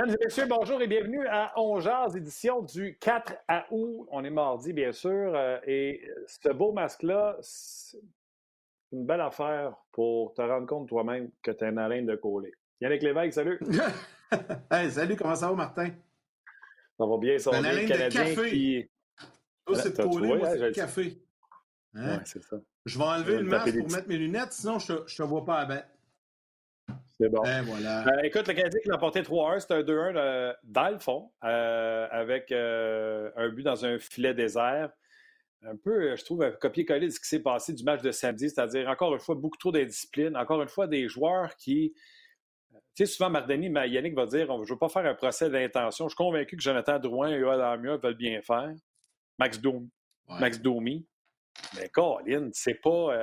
Mesdames et messieurs, bonjour et bienvenue à On édition du 4 août. On est mardi, bien sûr. Euh, et ce beau masque-là, c'est une belle affaire pour te rendre compte toi-même que tu es un haleine de coller. Yannick Lévesque, salut. hey, salut, comment ça va, Martin? Ça va bien, ça va bien. Canadien de café. qui. Oh, c'est de coller, moi, c'est de café. Hein? Ouais, c'est ça. Je vais enlever le masque pour mettre mes lunettes, sinon je ne te vois pas à bête. C'est bon. Ben, voilà. Euh, écoute, le Canadien qui l'a emporté 3-1, c'est un 2-1 euh, dans le fond, euh, avec un but dans un filet désert. Un peu, je trouve, copier-coller de ce qui s'est passé du match de samedi, c'est-à-dire, encore une fois, beaucoup trop d'indiscipline, encore une fois, des joueurs qui. Tu sais, souvent, Mardani, Yannick va dire je ne veux pas faire un procès d'intention. Je suis convaincu que Jonathan Drouin et Yoel veulent bien faire. Max, Domi. Max Domi. Mais Colin, c'est pas,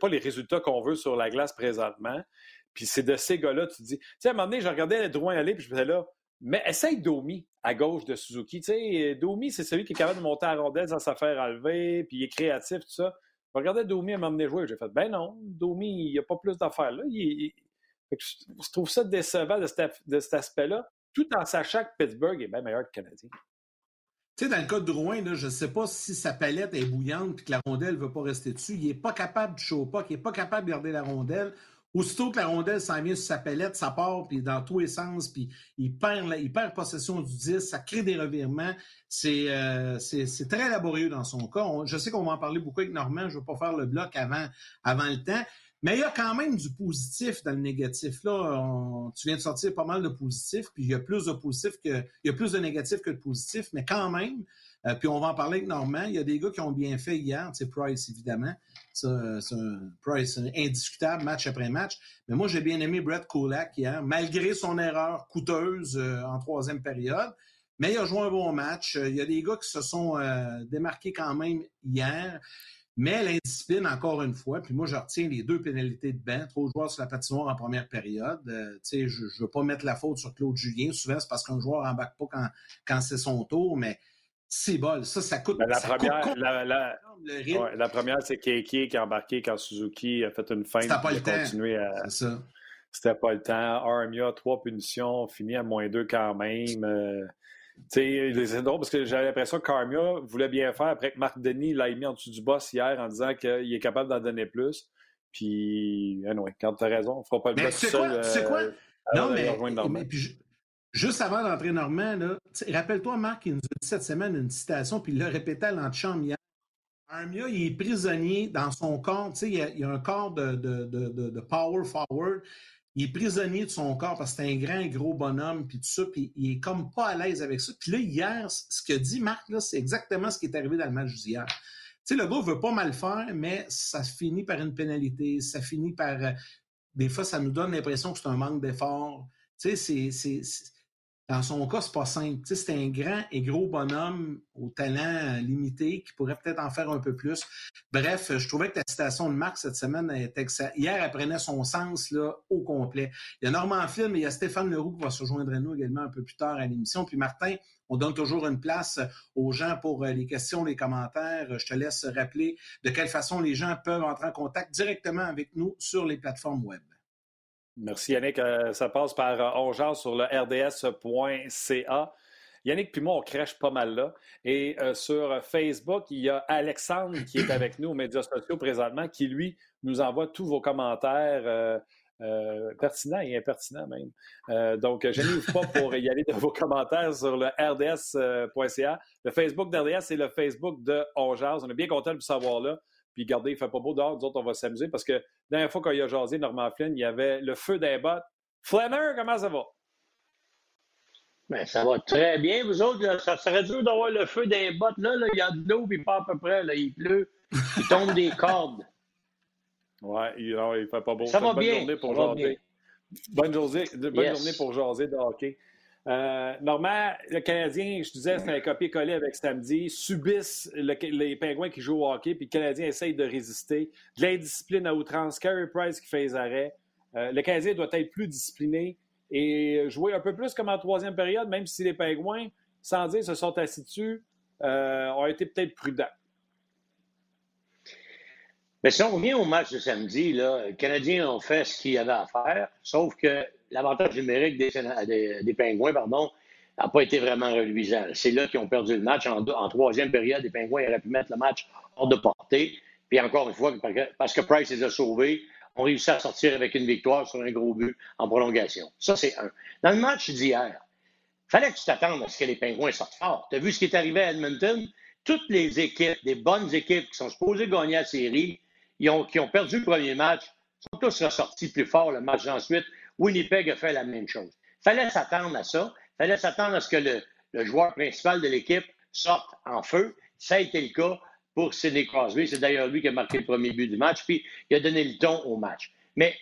pas les résultats qu'on veut sur la glace présentement. Puis c'est de ces gars-là, tu te dis. Tu sais, à un moment donné, je regardais Drouin aller, puis je me disais là, mais essaye Domi à gauche de Suzuki. Tu sais, Domi, c'est celui qui est capable de monter à la rondelle sans s'affaire enlever, puis il est créatif, tout ça. Je regardais Domi à m'emmener jouer, j'ai fait, ben non, Domi, il n'y a pas plus d'affaires là. Je trouve ça décevant de cet, aspect-là, tout en sachant que Pittsburgh est bien meilleur que le Canadien. Tu sais, dans le cas de Drouin, je ne sais pas si sa palette est bouillante et que la rondelle ne veut pas rester dessus. Il n'est pas capable de chaud pas, il n'est pas capable de garder la rondelle. Aussitôt que la rondelle s'en vient sur sa palette, ça part puis dans tous les sens, puis il perd, il perd possession du 10, ça crée des revirements. Euh, c'est très laborieux dans son cas. je sais qu'on va en parler beaucoup avec Normand, je ne veux pas faire le bloc avant, le temps. Mais il y a quand même du positif dans le négatif. Là, tu viens de sortir pas mal de positifs, puis il y a plus de positifs que il y a plus de négatifs que de positifs, mais quand même, euh, puis on va en parler avec Normand, il y a des gars qui ont bien fait hier, c'est Price évidemment. C'est un Price indiscutable match après match. Mais moi, j'ai bien aimé Brett Kulak hier, malgré son erreur coûteuse euh, en troisième période. Mais il a joué un bon match. Il y a des gars qui se sont euh, démarqués quand même hier. Mais l'indiscipline, encore une fois, puis moi, je retiens les deux pénalités de bain, trop de joueurs sur la patinoire en première période. Euh, je ne veux pas mettre la faute sur Claude Julien. Souvent, c'est parce qu'un joueur n'embarque pas quand, quand c'est son tour, mais c'est bol. Ça, ça coûte. Ben, la, première, la, première, c'est Keiki qui a embarqué quand Suzuki a fait une fin. C'était pas le temps. À... C'est ça. C'était pas le temps. Armia, trois punitions, fini à moins deux quand même. Euh, c'est drôle parce que j'avais l'impression que Carmia voulait bien faire après que Marc Denis l'a mis en dessous du boss hier en disant qu'il est capable d'en donner plus. Puis, anyway, quand tu as raison, on ne fera pas le bloc seul. C'est quoi? Euh, non, mais, juste avant d'entrer Normand, rappelle-toi, Marc, il nous a dit cette semaine une citation, puis il l'a répété à l'antichambre hier. Armia, il est prisonnier dans son corps. Il y, a, un corps de, de, de, power forward il est prisonnier de son corps parce que c'est un grand gros bonhomme, puis tout ça, puis il est comme pas à l'aise avec ça. Puis là, hier, ce que dit Marc, c'est exactement ce qui est arrivé dans le match d'hier. Tu sais, le gars veut pas mal faire, mais ça finit par une pénalité, ça finit par... Euh, des fois, ça nous donne l'impression que c'est un manque d'effort. Tu sais, c'est dans son cas, c'est pas simple. c'est un grand et gros bonhomme au talent limité qui pourrait peut-être en faire un peu plus. Bref, je trouvais que la citation de Marc cette semaine était Hier, elle prenait son sens là, au complet. Il y a Normand Film et il y a Stéphane Leroux qui va se rejoindre à nous également un peu plus tard à l'émission. Puis Martin, on donne toujours une place aux gens pour euh, les questions, les commentaires. Je te laisse rappeler de quelle façon les gens peuvent entrer en contact directement avec nous sur les plateformes web. Merci Yannick. Euh, ça passe par euh, sur le rds.ca. Yannick puis moi, on crèche pas mal là. Et euh, sur Facebook, il y a Alexandre qui est avec nous aux médias sociaux présentement, qui lui nous envoie tous vos commentaires Euh, pertinent et impertinent même. Euh, donc, je n'y pas pour y aller de vos commentaires sur le rds.ca. Le Facebook d'RDS et le Facebook de Ongeaz. On est bien content de vous savoir là. Puis, regardez, il ne fait pas beau dehors. Nous autres, on va s'amuser parce que la dernière fois qu'il a jasé Norman Flynn, il y avait le feu d'un bottes. Flanner, comment ça va? Bien, ça va très bien. Vous autres, ça serait dur d'avoir le feu d'un bottes. Là, là, il y a de l'eau, puis pas à peu près. Là, il pleut. Il tombe des cordes. Ouais, il, ne fait pas beau. Ça va bonne bien. Journée pour jaser. Bonne, journée, bonne journée pour jaser de hockey. Euh, Normand, le Canadien, je disais, c'est un copier-coller avec samedi, subissent les Pingouins qui jouent au hockey, puis le Canadien essaye de résister. De l'indiscipline à outrance. Carey Price qui fait les arrêts. Euh, le Canadien doit être plus discipliné et jouer un peu plus comme en troisième période, même si les Pingouins, sans dire, se sont assis dessus, euh, ont été peut-être prudents. Mais si on revient au match de samedi, là, les Canadiens ont fait ce qu'ils avaient à faire, sauf que l'avantage numérique des, des, Pingouins pardon, n'a pas été vraiment reluisant. C'est là qu'ils ont perdu le match. En, troisième période, les Pingouins auraient pu mettre le match hors de portée. Puis encore une fois, parce que Price les a sauvés, ont réussi à sortir avec une victoire sur un gros but en prolongation. Ça, c'est un. Dans le match d'hier, fallait que tu t'attendes à ce que les Pingouins sortent fort. Tu as vu ce qui est arrivé à Edmonton? Toutes les équipes, des bonnes équipes qui sont supposées gagner la série, qui ont perdu le premier match, sont tous ressortis plus fort le match ensuite. Winnipeg a fait la même chose. fallait s'attendre à ça. fallait s'attendre à ce que le, joueur principal de l'équipe sorte en feu. Ça a été le cas pour Sidney Crosby. C'est d'ailleurs lui qui a marqué le premier but du match, puis il a donné le ton au match. Mais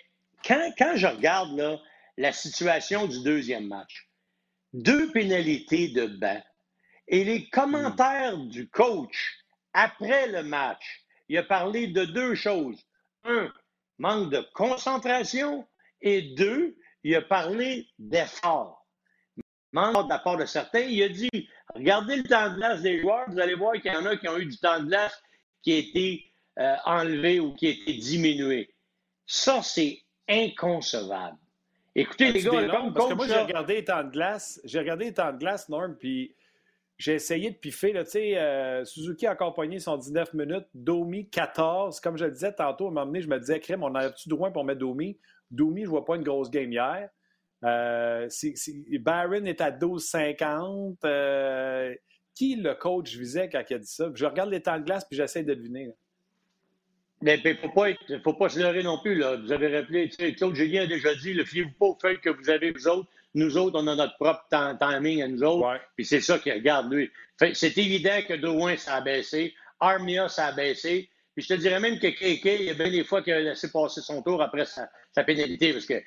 quand, quand je regarde la situation du deuxième match, deux pénalités de banc et les commentaires du coach après le match, il a parlé de deux choses. Un, manque de concentration et deux, il a parlé d'effort. Manque de la part de certains, il a dit Regardez le temps de glace des joueurs, vous allez voir qu'il y en a qui ont eu du temps de glace qui a été euh, enlevé ou qui a été diminué. Ça, c'est inconcevable. Écoutez, les gars, parce que moi, j'ai regardé les temps de glace, j'ai regardé les temps de glace, Norm, puis j'ai essayé de piffer. Là, euh, Suzuki a encore pogné son 19 minutes, Domi 14. Comme je le disais tantôt, à un moment donné, je me disais, crème, on a-tu droit pour mettre Domi? Domi, je ne vois pas une grosse game hier. Euh, Barron est à 12,50. Euh, qui le coach visait quand il a dit ça? Je regarde les temps de glace puis j'essaie de deviner. Mais il ne faut pas, faut pas se leurrer non plus. Là. Vous avez rappelé, Claude Julien a déjà dit, le fiez-vous pas au fait que vous avez vous autres. Nous autres, on a notre propre timing à nous autres. Puis c'est ça qui regarde lui. C'est évident que Drouin, ça a baissé. Armia, ça a baissé. Puis je te dirais même que KK, il y a bien des fois qu'il a laissé passer son tour après sa, sa pénalité. Parce que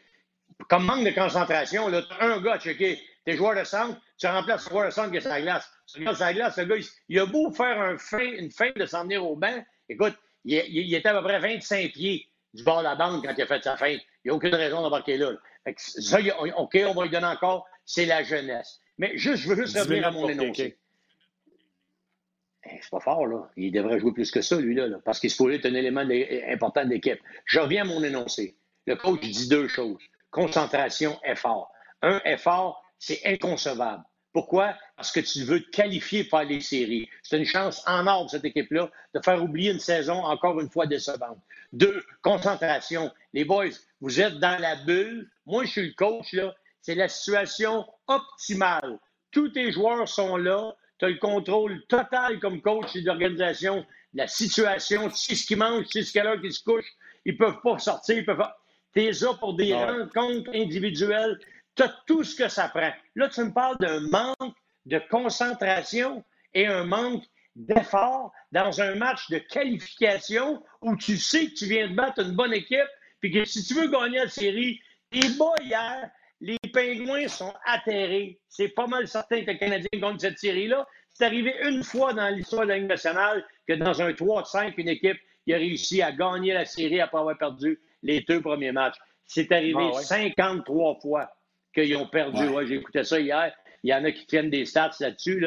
comme manque de concentration, là, as un gars à checker, t'es joueur de centre, tu remplaces le joueur de centre qui est sur la glace. Tu regardes la glace, le gars, il, a beau faire un une fin de s'en venir au banc. Écoute, il, était à peu près 25 pieds du bord de la bande quand il a fait sa fin. Il n'y a aucune raison d'embarquer là. Ça, OK, on va lui donner encore, c'est la jeunesse. Mais juste, je veux juste revenir à mon énoncé. Eh, c'est pas fort, là. Il devrait jouer plus que ça, lui, là, parce qu'il se pourrait être un élément important de l'équipe. Je reviens à mon énoncé. Le coach dit deux choses concentration, effort. Un effort, c'est inconcevable. Pourquoi? Parce que tu veux te qualifier pour les séries. C'est une chance en ordre, cette équipe-là, de faire oublier une saison encore une fois décevante. Deux, concentration. Les boys, vous êtes dans la bulle. Moi, je suis le coach, là. C'est la situation optimale. Tous tes joueurs sont là. Tu as le contrôle total comme coach d'organisation la situation. Tu sais ce qu'ils mangent, tu sais ce qu'à l'heure qu'ils se couchent. Ils ne peuvent pas sortir. Ils peuvent T'es là pour des rencontres individuelles. Tu as tout ce que ça prend. Là, tu me parles d'un manque de concentration et un manque d'effort dans un match de qualification où tu sais que tu viens de battre une bonne équipe, puis que si tu veux gagner la série, les bas hier, les Pingouins sont atterrés. C'est pas mal certain que le Canadien gagne cette série-là. C'est arrivé une fois dans l'histoire de la Ligue nationale que dans un 3-5, une équipe a réussi à gagner la série après avoir perdu les deux premiers matchs. C'est arrivé 53 ah fois qu'ils ont perdu. J'ai écouté ça hier. Il y en a qui tiennent des stats là-dessus.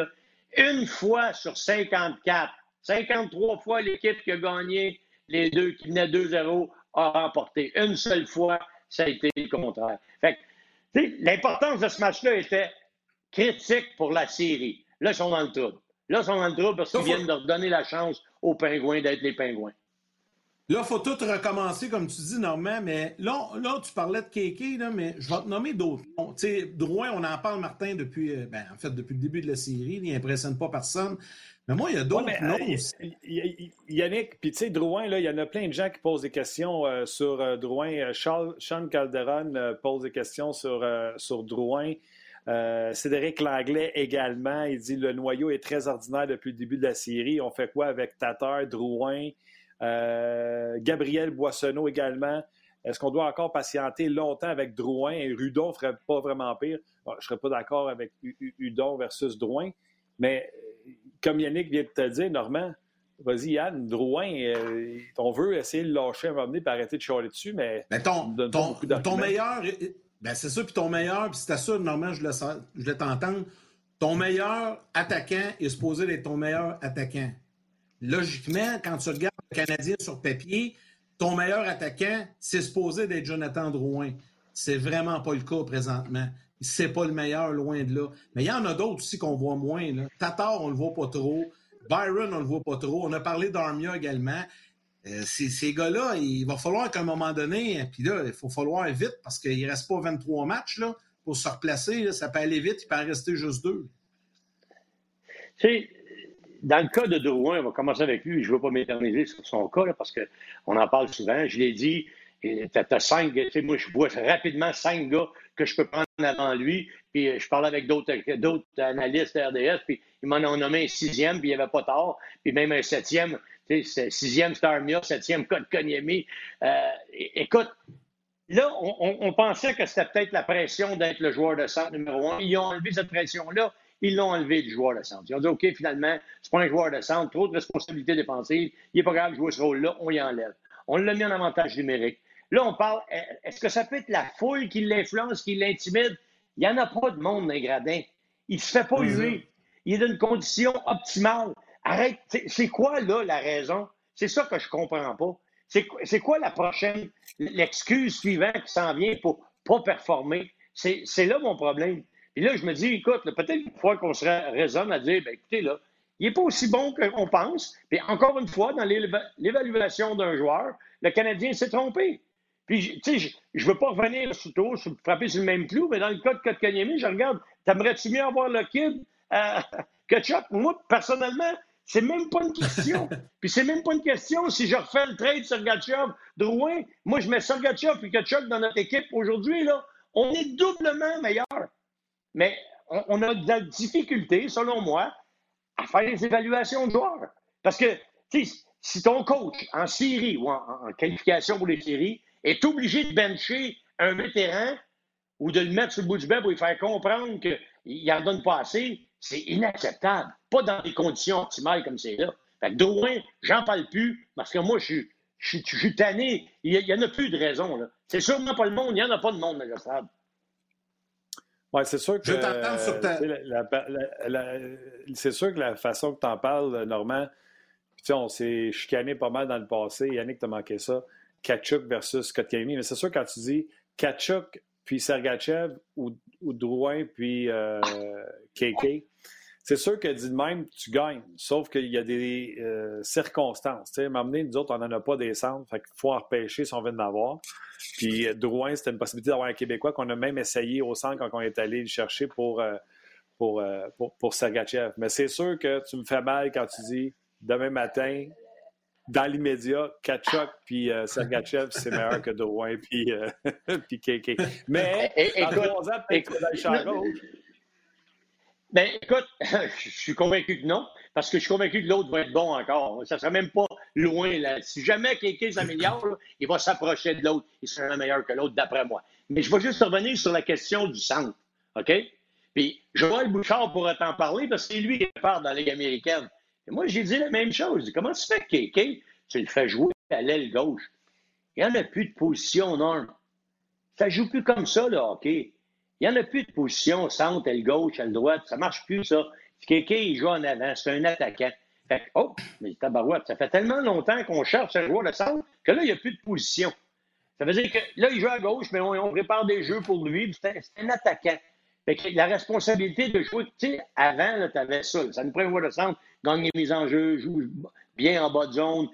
Une fois sur 54, 53 fois l'équipe qui a gagné les deux, qui venait 2-0, a remporté. Une seule fois, ça a été le contraire. L'importance de ce match-là était critique pour la série. Là, ils sont dans le trouble. Là, ils sont dans le trouble parce qu'ils viennent de redonner la chance aux Pingouins d'être les Pingouins. Là, il faut tout recommencer, comme tu dis, Normand, mais là, là tu parlais de Kéké, là, mais je vais te nommer d'autres Tu sais, Drouin, on en parle, Martin, depuis, euh, ben, en fait, depuis le début de la série. Il n'impressionne pas personne. Mais moi, il y a d'autres noms euh, aussi. Yannick, puis tu sais, Drouin, là, il y en a plein de gens qui posent des questions euh, sur Drouin. Charles, Sean Calderon pose des questions sur, sur Drouin. Cédric Langlais également. Il dit le noyau est très ordinaire depuis le début de la série. On fait quoi avec Tatar, Drouin? Euh, Gabriel Boissonneau également. Est-ce qu'on doit encore patienter longtemps avec Drouin et Rudon ne ferait pas vraiment pire? je ne serais pas d'accord avec Hudon versus Drouin, mais euh, comme Yannick vient de te dire, Normand, vas-y Yann, Drouin, euh, on veut essayer de le lâcher un moment donné et arrêter de chialer dessus, mais. mais ton, ton, meilleur, ben c'est ça, puis ton meilleur, puis c'était ça, Normand, je voulais t'entendre. Ton meilleur attaquant est supposé être ton meilleur attaquant. Logiquement, quand tu regardes Canadien sur papier, ton meilleur attaquant, c'est supposé d'être Jonathan Drouin. C'est vraiment pas le cas présentement. C'est pas le meilleur, loin de là. Mais il y en a d'autres aussi qu'on voit moins. Là. Tatar, on le voit pas trop. Byron, on le voit pas trop. On a parlé d'Armia également. Euh, ces, gars-là, il va falloir qu'à un moment donné, puis là, il faut falloir vite parce qu'il ne reste pas 23 matchs là, pour se replacer. ça peut aller vite, il peut en rester juste deux. Tu dans le cas de Drouin, on va commencer avec lui. Je ne veux pas m'éterniser sur son cas parce qu'on en parle souvent. Je l'ai dit, tu as, cinq, moi je vois rapidement cinq gars que je peux prendre avant lui. Puis euh, je parlais avec d'autres analystes RDS, puis ils m'en ont nommé un sixième, puis il n'y avait pas tard. Puis même un septième, sixième Starmia, septième Code. Euh, écoute, là, on, on pensait que c'était peut-être la pression d'être le joueur de centre numéro un. Ils ont enlevé cette pression-là. Ils l'ont enlevé du joueur de centre. Ils ont dit, OK, finalement, c'est pas un joueur de centre, trop de responsabilités défensives, il n'est pas grave de jouer ce rôle-là, on y enlève. On l'a mis en avantage numérique. Là, on parle, est-ce que ça peut être la foule qui l'influence, qui l'intimide? Il n'y en a pas de monde dans les gradins. Il ne se fait pas huer. Mm-hmm. Il est dans une condition optimale. Arrête. C'est quoi, là, la raison? C'est ça que je ne comprends pas. C'est quoi la prochaine, l'excuse suivante qui s'en vient pour ne pas performer? C'est là mon problème. Et là, je me dis, écoute, peut-être une fois qu'on serait raisonne à dire, bien, écoutez, là, il n'est pas aussi bon qu'on pense. Puis encore une fois, dans l'évaluation d'un joueur, le Canadien s'est trompé. Puis, tu sais, je ne veux pas revenir surtout, frapper sur le même clou, mais dans le cas de Kotkaniemi, je regarde, t'aimerais-tu mieux avoir le kid euh, que Chuck? Moi, personnellement, c'est même pas une question. Puis c'est même pas une question si je refais le trade sur Gatchov, Drouin. Moi, je mets Sergachev et Kachuk dans notre équipe aujourd'hui, là. On est doublement meilleur. Mais on, a de la difficulté, selon moi, à faire des évaluations de joueurs. Parce que, si ton coach en série ou en, qualification pour les séries est obligé de bencher un vétéran ou de le mettre sur le bout du bec pour lui faire comprendre qu'il n'en donne pas assez, c'est inacceptable. Pas dans des conditions optimales comme c'est là. Fait que Drouin, j'en parle plus parce que moi, je suis, tanné. Il n'y en a plus de raison. C'est sûrement pas le monde. Il n'y en a pas de monde dans le stade. Oui, c'est sûr que. Je t'attends sur ta. C'est sûr que la façon que tu en parles, Normand, on s'est chicané pas mal dans le passé. Yannick, t'as manqué ça. Kachuk versus Kotkaniemi. Mais c'est sûr, quand tu dis Kachuk puis Sergachev ou, ou Drouin puis euh, KK, c'est sûr que dit de même, tu gagnes. Sauf qu'il y a des euh, circonstances. Tu sais, m'amener, nous autres, on n'en a pas des centres. Fait qu'il faut en repêcher si on veut en avoir. Puis euh, Drouin, c'était une possibilité d'avoir un Québécois qu'on a même essayé au centre quand on est allé le chercher pour, euh, pour, pour, pour Sergachev. Mais c'est sûr que tu me fais mal quand tu dis demain matin, dans l'immédiat, Kachuk puis Sergachev, c'est meilleur que Drouin puis, puis KK. Mais, écoute, dans écoute, ben, écoute, je suis convaincu que non, parce que je suis convaincu que l'autre va être bon encore. Ça ne sera même pas loin. Là. Si jamais quelqu'un s'améliore, il va s'approcher de l'autre. Il sera meilleur que l'autre, d'après moi. Mais je vais juste revenir sur la question du centre. OK? Puis Joël Bouchard pourrait t'en parler parce que c'est lui qui part dans la Ligue américaine. Moi, j'ai dit la même chose. Comment tu fais que Kéké, tu le fais jouer à l'aile gauche? Il n'y en a plus de position, non? Ça ne joue plus comme ça, le hockey. Il n'y en a plus de position, centre, elle gauche, elle droite. Ça ne marche plus, ça. Quelqu'un, il joue en avant. C'est un attaquant. Fait oh, mais tabarouette, ça fait tellement longtemps qu'on cherche un joueur de centre que là, il n'y a plus de position. Ça veut dire que là, il joue à gauche, mais on, prépare des jeux pour lui. C'est un, attaquant. La responsabilité de jouer, tu sais, avant, tu avais ça. ça nous prend de centre, gagner les mises en jeu, joue bien en bas de zone.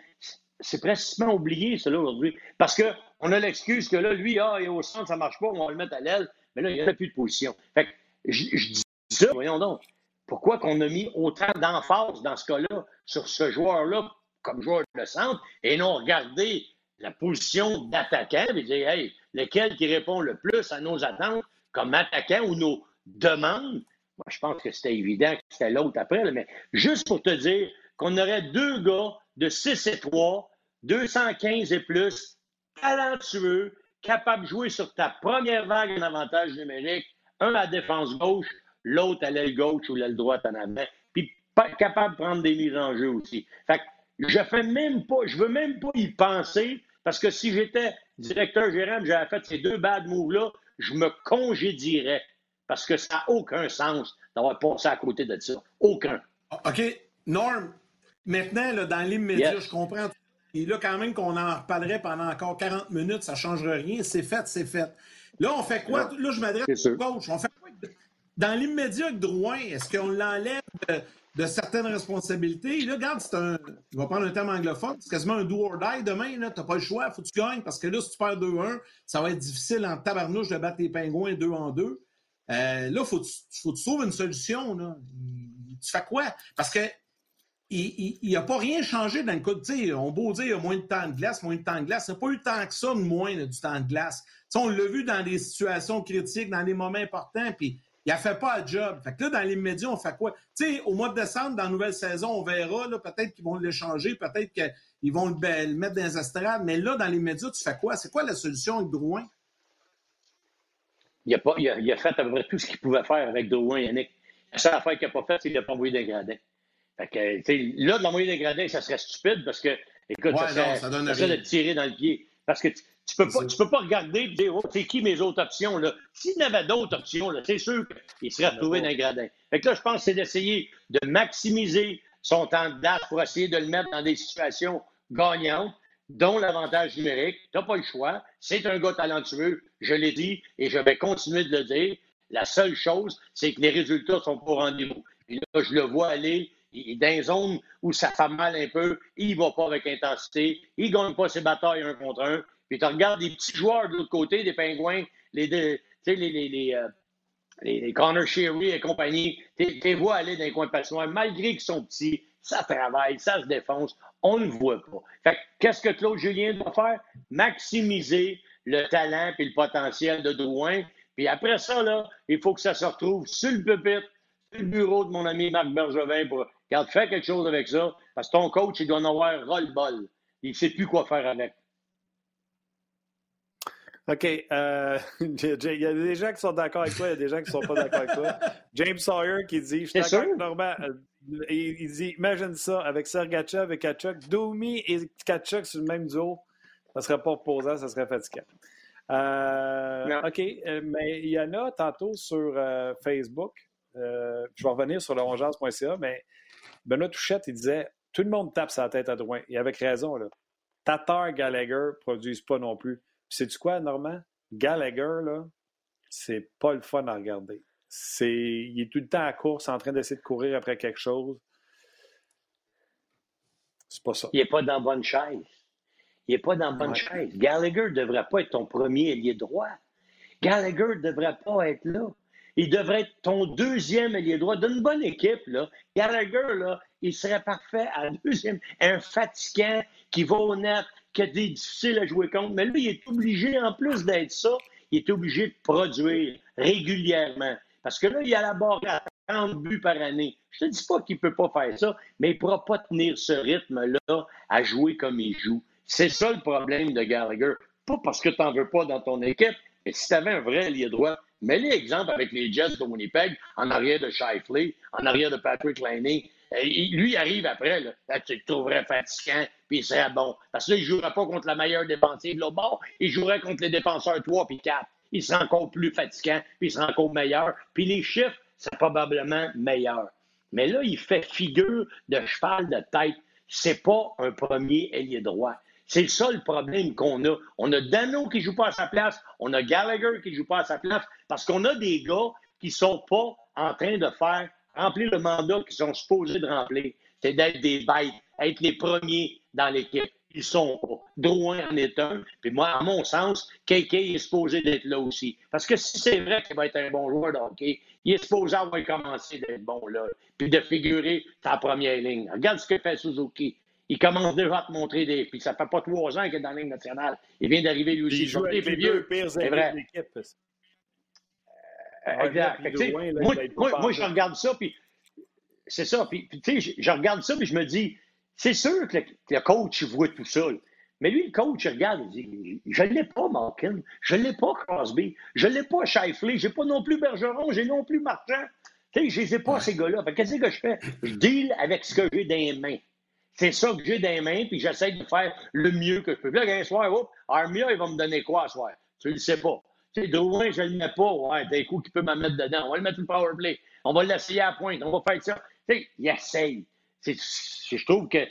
c'est pratiquement oublié, cela, aujourd'hui. Parce qu'on a l'excuse que là, lui, ah, il est au centre, ça ne marche pas, on va le mettre à l'aile. Mais là, il n'y a plus de position. Fait que, je, dis ça, voyons donc. Pourquoi qu'on a mis autant d'emphase dans ce cas-là sur ce joueur-là comme joueur de centre et non regarder la position d'attaquant et dire, hey, lequel qui répond le plus à nos attentes comme attaquant ou nos demandes? Moi, je pense que c'était évident que c'était l'autre après, mais juste pour te dire qu'on aurait deux gars de 6 et 3, 215 et plus, talentueux, capables de jouer sur ta première vague en avantage numérique, un à défense gauche, l'autre à l'aile gauche ou l'aile droite en avant, puis capable de prendre des mises en jeu aussi. Fait que je fais même pas, je veux même pas y penser, parce que si j'étais directeur gérant, j'avais fait ces deux bad moves-là, je me congédierais. Parce que ça n'a aucun sens d'avoir passé à côté de ça. Aucun. OK. Norm, maintenant, là, dans l'immédiat, je comprends. Et là, quand même qu'on en reparlerait pendant encore 40 minutes, ça ne changera rien. C'est fait, c'est fait. Là, on fait quoi? Là, je m'adresse au coach. On fait quoi? Dans l'immédiat Drouin, est-ce qu'on l'enlève de, certaines responsabilités? Là, regarde, c'est un. Je vais prendre un terme anglophone. C'est quasiment un do or die demain. Tu n'as pas le choix. Il faut que tu gagnes. Parce que là, si tu perds 2-1, ça va être difficile en tabarnouche de battre les pingouins 2 en 2. Euh, là, il faut, faut que tu trouves une solution. Là. Tu fais quoi? Parce que il n'y a pas rien changé dans le cas de, on beau dire, il y a moins de temps de glace, moins de temps de glace. Il n'y a pas eu tant que ça de moins du temps de glace. on l'a vu dans des situations critiques, dans des moments importants, puis il n'a fait pas le job. Fait que là, dans l'immédiat, on fait quoi? sais, au mois de décembre, dans la nouvelle saison, on verra. Peut-être qu'ils vont l'échanger, peut-être qu'ils vont le, mettre dans les estrades. Mais là, dans l'immédiat, tu fais quoi? C'est quoi la solution avec Drouin? Il a, pas, il, a, il a, fait à peu près tout ce qu'il pouvait faire avec Drouin, Yannick. La seule affaire qu'il n'a pas fait, c'est qu'il n'a pas envoyé des gradins. Fait que, là, de l'envoyer des gradins, ça serait stupide parce que, écoute, ça, serait, ça, donne ça de tirer dans le pied. Parce que tu, peux pas, tu peux pas regarder et dire, oh, c'est qui mes autres options, là? S'il y avait d'autres options, là, c'est sûr qu'il serait retrouvé dans les gradins. Fait que là, je pense que c'est d'essayer de maximiser son temps de date pour essayer de le mettre dans des situations gagnantes dont l'avantage numérique. Tu n'as pas le choix. C'est un gars talentueux, je l'ai dit, et je vais continuer de le dire. La seule chose, c'est que les résultats sont pas au rendez-vous. Et là, je le vois aller dans une zone où ça fait mal un peu, il va pas avec intensité, il gagne pas ses batailles un contre un. Puis tu regardes des petits joueurs de l'autre côté, des pingouins, les, les, les, les, euh, les, Connor Sherry et compagnie, tu les vois aller dans les coins de patinoire, malgré qu'ils sont petits, ça travaille, ça se défonce, on ne voit pas. Qu'est-ce que Claude Julien doit faire? Maximiser le talent et le potentiel de Drouin. Puis après ça, là, il faut que ça se retrouve sur le pupitre, sur le bureau de mon ami Marc Bergevin pour, regarde, fais quelque chose avec ça, parce que ton coach, il doit en avoir roll-ball. Il ne sait plus quoi faire avec. OK. Euh, il y a des gens qui sont d'accord avec toi, il y a des gens qui ne sont pas d'accord avec toi. James Sawyer qui dit Je suis d'accord avec Normand. Euh, il, dit Imagine ça avec Sergachev et Kachuk. Doumi et Kachuk sur le même duo. Ça ne serait pas opposant, ça serait fatigant. Euh, OK. Mais il y en a tantôt sur Facebook. je vais revenir sur le mais Benoît Touchette, il disait Tout le monde tape sa tête à droite. Et avec raison. Là. Tatar Gallagher ne produisent pas non plus. C'est du quoi, Normand? Gallagher, là, c'est pas le fun à regarder. C'est, il est tout le temps à course, en train d'essayer de courir après quelque chose. C'est pas ça. Il n'est pas dans bonne chaise. Il n'est pas dans bonne chaise. Gallagher ne devrait pas être ton premier ailier droit. Gallagher ne devrait pas être là. Il devrait être ton deuxième ailier droit d'une bonne équipe. Là. Gallagher, là, il serait parfait à deuxième. Un fatigant qui va au net, qui est difficile à jouer contre. Mais là, il est obligé, en plus d'être ça, il est obligé de produire régulièrement. Parce que là, il a la barre à 30 buts par année. Je ne te dis pas qu'il ne peut pas faire ça, mais il ne pourra pas tenir ce rythme-là à jouer comme il joue. C'est ça le problème de Gallagher. Pas parce que tu n'en veux pas dans ton équipe, mais si tu avais un vrai allié droit, mets-les exemple avec les Jets de Winnipeg, en arrière de Shifley, en arrière de Patrick Laney, lui arrive après, tu le trouverais fatigant, puis il serait bon. Parce que là, il ne jouerait pas contre la meilleure défensive là bord, il jouerait contre les défenseurs 3 puis 4. Il serait encore plus fatigant, puis il serait encore meilleur. Puis les chiffres, c'est probablement meilleur. Mais là, il fait figure de cheval de tête. C'est pas un premier ailier droit. C'est ça le problème qu'on a. On a Dano qui joue pas à sa place, on a Gallagher qui joue pas à sa place, parce qu'on a des gars qui sont pas en train de faire remplir le mandat qu'ils sont supposés de remplir. C'est d'être des bêtes, être les premiers dans l'équipe. ils sont pas. Drouin en est un. Puis moi, à mon sens, KK est supposé d'être là aussi. Parce que si c'est vrai qu'il va être un bon joueur de il est supposé avoir commencé d'être bon là, puis de figurer sa première ligne. Regarde ce que fait Suzuki. Il commence déjà à te montrer des. Puis ça fait pas trois ans qu'il est dans la ligne nationale. Il vient d'arriver lui aussi. Il joue avec les deux pires c'est vrai. l'équipe. exact. moi, moi, moi, je regarde ça, puis c'est ça. Puis, tu sais, je regarde ça, puis je me dis, c'est sûr que le, coach, il voit tout ça. Mais lui, le coach, il regarde, il dit Je ne l'ai pas, Malkin. Je ne l'ai pas, Crosby. Je ne l'ai pas, Shifley. Je n'ai pas non plus Bergeron. J'ai non plus Marchand. Tu sais, je ne les ai pas, ces gars-là. Qu'est-ce que je fais? Je deal avec ce que j'ai dans les mains. C'est ça que j'ai dans les mains, puis j'essaie de faire le mieux que je peux. Puis là, un soir, oh, Armia, il va me donner quoi ce soir? Tu ne le sais pas. Tu sais, Drouin, je ne le mets pas. Ouais, d'un coup, qui peut me mettre dedans. On va le mettre le power play. On va l'essayer à pointe. On va faire ça. Tu sais, il essaye je trouve que,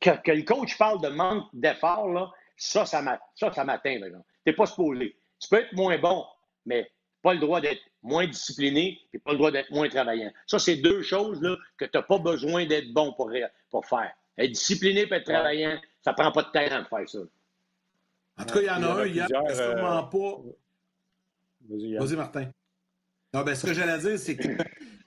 que, le coach parle de manque d'effort, ça, ça m'atteint. Tu n'es pas supposé. Tu peux être moins bon, mais pas le droit d'être moins discipliné et pas le droit d'être moins travaillant. Ça, c'est deux choses là, que tu n'as pas besoin d'être bon pour, pour faire. Être discipliné et être travaillant, ça ne prend pas de temps de faire ça. En tout cas, il y en a un hier qui sûrement pas. Vas-y, Martin. Non, ben, ce que j'allais dire, c'est que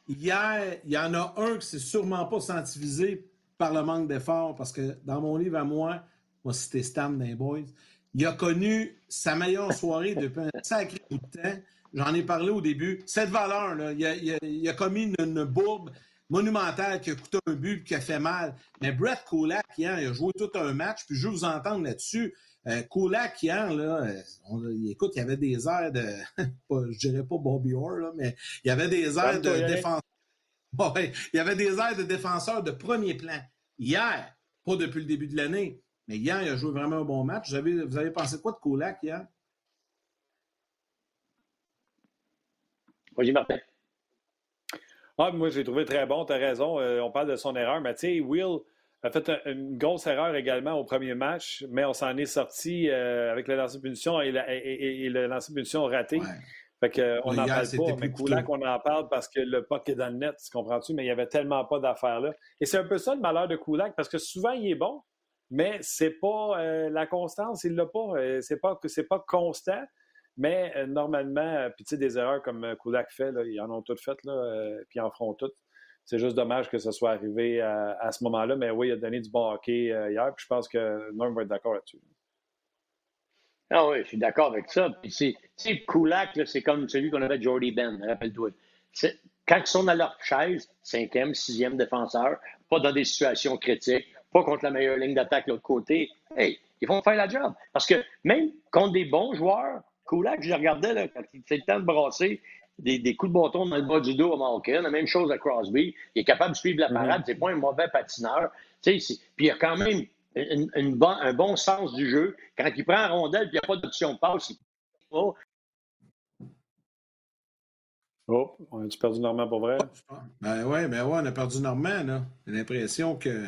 Hier, il y en a un qui s'est sûrement pas senti par le manque d'effort, parce que dans mon livre à moi, moi c'était Stan des Boys, il a connu sa meilleure soirée depuis un sacré bout de temps. J'en ai parlé au début. Cette valeur, là, il, a, commis une, bourbe monumentale qui a coûté un but et qui a fait mal. Mais Brett Kulak, hier, il a joué tout un match, puis je veux vous entendre là-dessus. Euh, Kulak, hier, là, euh, écoute, il y avait des airs de, je dirais pas Bobby Orr, là, mais il y avait des airs de défenseur. il y avait des airs de défenseur de premier plan. Hier, pas depuis le début de l'année, mais hier, il a joué vraiment un bon match. Vous avez, vous avez pensé quoi de Kulak hier? Moi, Martin. Ah, moi, j'ai trouvé très bon, tu as raison. Euh, on parle de son erreur, mais tu sais, Will a fait une grosse erreur également au premier match, mais on s'en est sorti euh, avec le lancer de punition et, le lancer de punition raté. Fait qu'on on n'en parle pas, mais Koulak, on en parle parce que le puck est dans le net, tu comprends-tu? Mais il n'y avait tellement pas d'affaires là. Et c'est un peu ça le malheur de Koulak, parce que souvent, il est bon, mais c'est pas euh, la constance, il l'a pas. Euh, c'est pas c'est pas constant. Mais normalement, puis tu sais, des erreurs comme Koulak fait, là, ils en ont toutes faites, puis ils en feront toutes. C'est juste dommage que ce soit arrivé à, ce moment-là. Mais oui, il a donné du bon hockey euh, hier. Puis je pense que Norm va être d'accord là-dessus. Ah oui, je suis d'accord avec ça. Puis c'est, Kulak, c'est comme celui qu'on avait Jordy Ben, rappelle-toi. quand ils sont dans leur chaise, cinquième, sixième défenseur, pas dans des situations critiques, pas contre la meilleure ligne d'attaque de l'autre côté, hey, ils vont faire la job. Parce que même contre des bons joueurs, Kulak, je regardais, là, quand c'est le temps de brasser, des, coups de bâton dans le bas du dos à Malkin. La même chose à Crosby. Il est capable de suivre la parade. Mhm. C'est pas un mauvais patineur. Puis il a quand même un bon sens du jeu. Quand il prend la rondelle et il n'y a pas d'option de passe, il pas. Oh, on a-tu perdu Normand pour vrai? Ben oui, ben ouais, on a perdu Normand, J'ai l'impression que.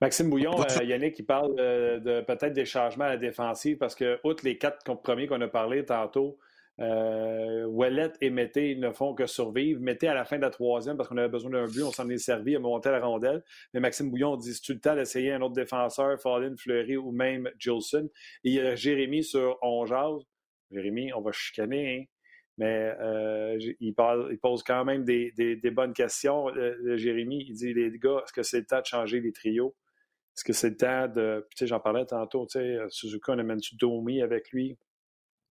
Maxime Bouillon, euh, Yannick, il parle euh, de peut-être des changements à la défensive parce que, outre les quatre premiers qu'on a parlé tantôt, euh, Ouellet et Mété ne font que survivre. Mété à la fin de la troisième, parce qu'on avait besoin d'un but, on s'en est servi, à monter la rondelle. Mais Maxime Bouillon dit tu le temps d'essayer un autre défenseur, Fallin, Fleury ou même Jolson. Et il y a Jérémy sur On Jérémy, on va chicaner, hein. mais euh, il, parle, il, pose quand même des, bonnes questions. Euh, Jérémy, il dit les gars, est-ce que c'est le temps de changer les trios? Est-ce que c'est le temps de. Tu sais, j'en parlais tantôt, tu sais, Suzuka, on amène-tu Domi avec lui?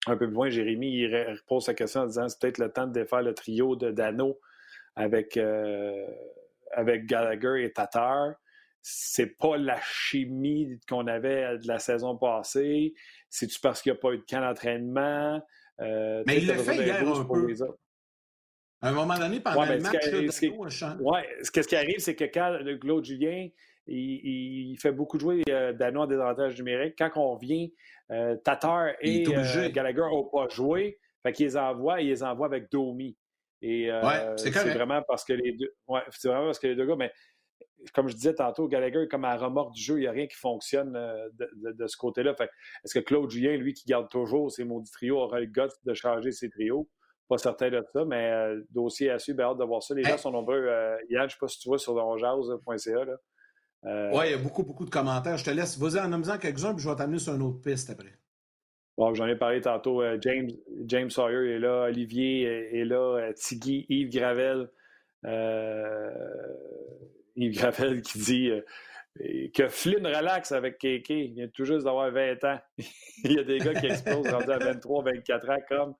Un peu plus loin, Jérémy il repose sa question en disant c'est peut-être le temps de défaire le trio de Dano avec, euh, avec Gallagher et Tatar. C'est pas la chimie qu'on avait de la saison passée. C'est-tu parce qu'il n'y a pas eu de camp d'entraînement? Euh, mais il l'a fait hier un peu. À un moment donné, pendant le match, ce, qui arrive, c'est que quand le Claude Julien, il, fait beaucoup jouer euh, Dano en désavantage numérique. Quand on revient euh, Tatar et euh, Gallagher n'ont pas joué. Fait qu'ils les envoient ils les envoient avec Domi. Et euh, c'est vraiment parce que les deux. Ouais, c'est vraiment parce que les deux gars, mais comme je disais tantôt, Gallagher est comme à remorque du jeu, il n'y a rien qui fonctionne de, ce côté-là. Est-ce que Claude Julien, lui, qui garde toujours ses maudits trios, aura le goût de changer ses trios? Pas certain de ça, mais dossier à suivre, hâte de voir ça. Les gens sont nombreux. Yann, je ne sais pas si tu vois sur longejazz.ca, oui, il y a beaucoup, beaucoup de commentaires. Je te laisse. Vas-y en nommant quelques-uns, puis je vais t'amener sur une autre piste après. Bon, j'en ai parlé tantôt. James, James Sawyer est là, Olivier est là, Tiggy, Yves Gravel. Yves Gravel qui dit que Flynn relaxe avec Keke. Il vient tout juste d'avoir 20 ans. il y a des gars qui explosent rendus à 23, 24 ans, comme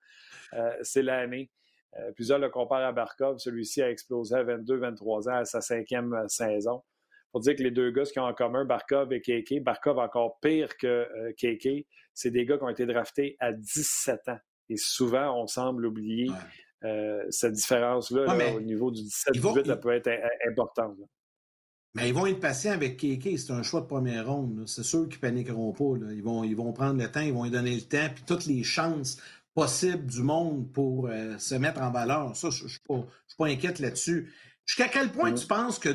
c'est l'année. Euh, plusieurs le comparent à Barkov. Celui-ci a explosé à 22, 23 ans à sa cinquième euh, saison. Pour dire que les deux gars, ce qu'ils ont en commun, Barkov et Keke, Barkov encore pire que euh, Keke, c'est des gars qui ont été draftés à 17 ans. Et souvent, on semble oublier cette différence-là au niveau du 17-18, ça peut être importante. Mais ils vont être patients avec Keke. C'est un choix de première ronde. C'est sûr qu'ils paniqueront pas. Ils, vont, ils vont prendre le temps, ils vont lui donner le temps, puis toutes les chances possible du monde pour euh, se mettre en valeur. Ça, je ne suis, pas inquiète là-dessus. Jusqu'à quel point tu penses que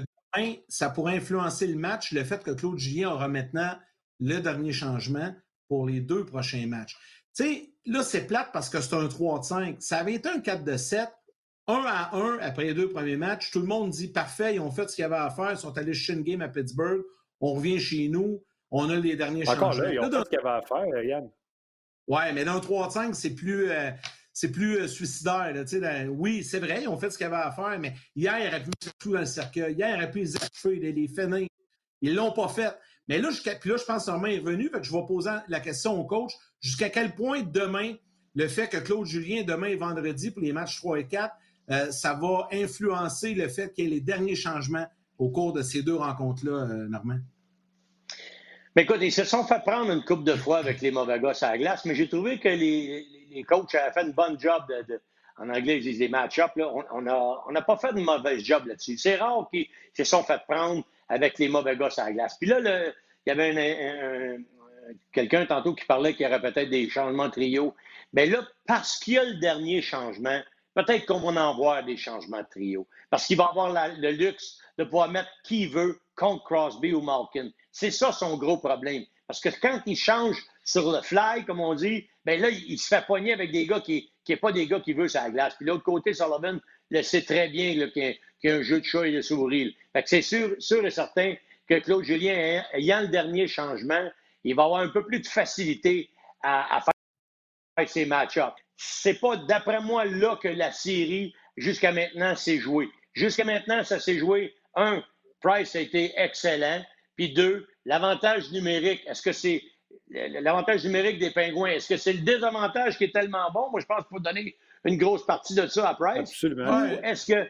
ça pourrait influencer le match, le fait que Claude Julien aura maintenant le dernier changement pour les deux prochains matchs? Tu sais, là, c'est plate parce que c'est un 3 de 5. Ça avait été un 4 de 7. 1 à 1 après les deux premiers matchs. Tout le monde dit parfait, ils ont fait ce qu'il y avait à faire. Ils sont allés chez une game à Pittsburgh. On revient chez nous. On a les derniers Encore changements. Là, ils ont fait ce qu'il y avait à faire, Yann. Oui, mais dans 3-5, c'est plus, euh, c'est plus euh, suicidaire. oui, c'est vrai, ils ont fait ce qu'ils avaient à faire, mais hier, ils auraient pu tout dans le cercueil. Hier, ils auraient pu les achever, les, les. Ils l'ont pas fait. Mais là, puis là, je pense que Romain est revenu, fait que je vais poser la question au coach. Jusqu'à quel point demain, le fait que Claude Julien, demain et vendredi, pour les matchs 3 et 4, euh, ça va influencer le fait qu'il y ait les derniers changements au cours de ces deux rencontres-là, Normand? Mais écoute, ils se sont fait prendre une coupe de fois avec les mauvais gosses à la glace, mais j'ai trouvé que les, les, coachs avaient fait une bonne job de, en anglais, ils disent des match-ups. On n'a on pas fait de mauvais job là-dessus. C'est rare qu'ils se sont fait prendre avec les mauvais gosses à la glace. Puis là, il y avait un, quelqu'un tantôt qui parlait qu'il y aurait peut-être des changements de trio. Mais là, parce qu'il y a le dernier changement, peut-être qu'on va en voir des changements de trio. Parce qu'il va avoir le luxe de pouvoir mettre qui veut contre Crosby ou Malkin. C'est ça son gros problème. Parce que quand il change sur le fly, comme on dit, ben là, il, se fait poigner avec des gars qui n'est pas des gars qui veulent sa glace. Puis l'autre côté, Sullivan le sait très bien qu'il y, a un jeu de chat et de souris. Fait que c'est sûr, sûr et certain que Claude Julien, ayant le dernier changement, il va avoir un peu plus de facilité à, faire ses match-ups. C'est pas, d'après moi, là que la série, jusqu'à maintenant, s'est jouée. Jusqu'à maintenant, ça s'est joué, un, Price a été excellent. Puis deux, l'avantage numérique, est-ce que c'est l'avantage numérique des Pingouins, est-ce que c'est le désavantage qui est tellement bon? Moi, je pense qu'il faut donner une grosse partie de ça à Price. Absolument. Ou est-ce que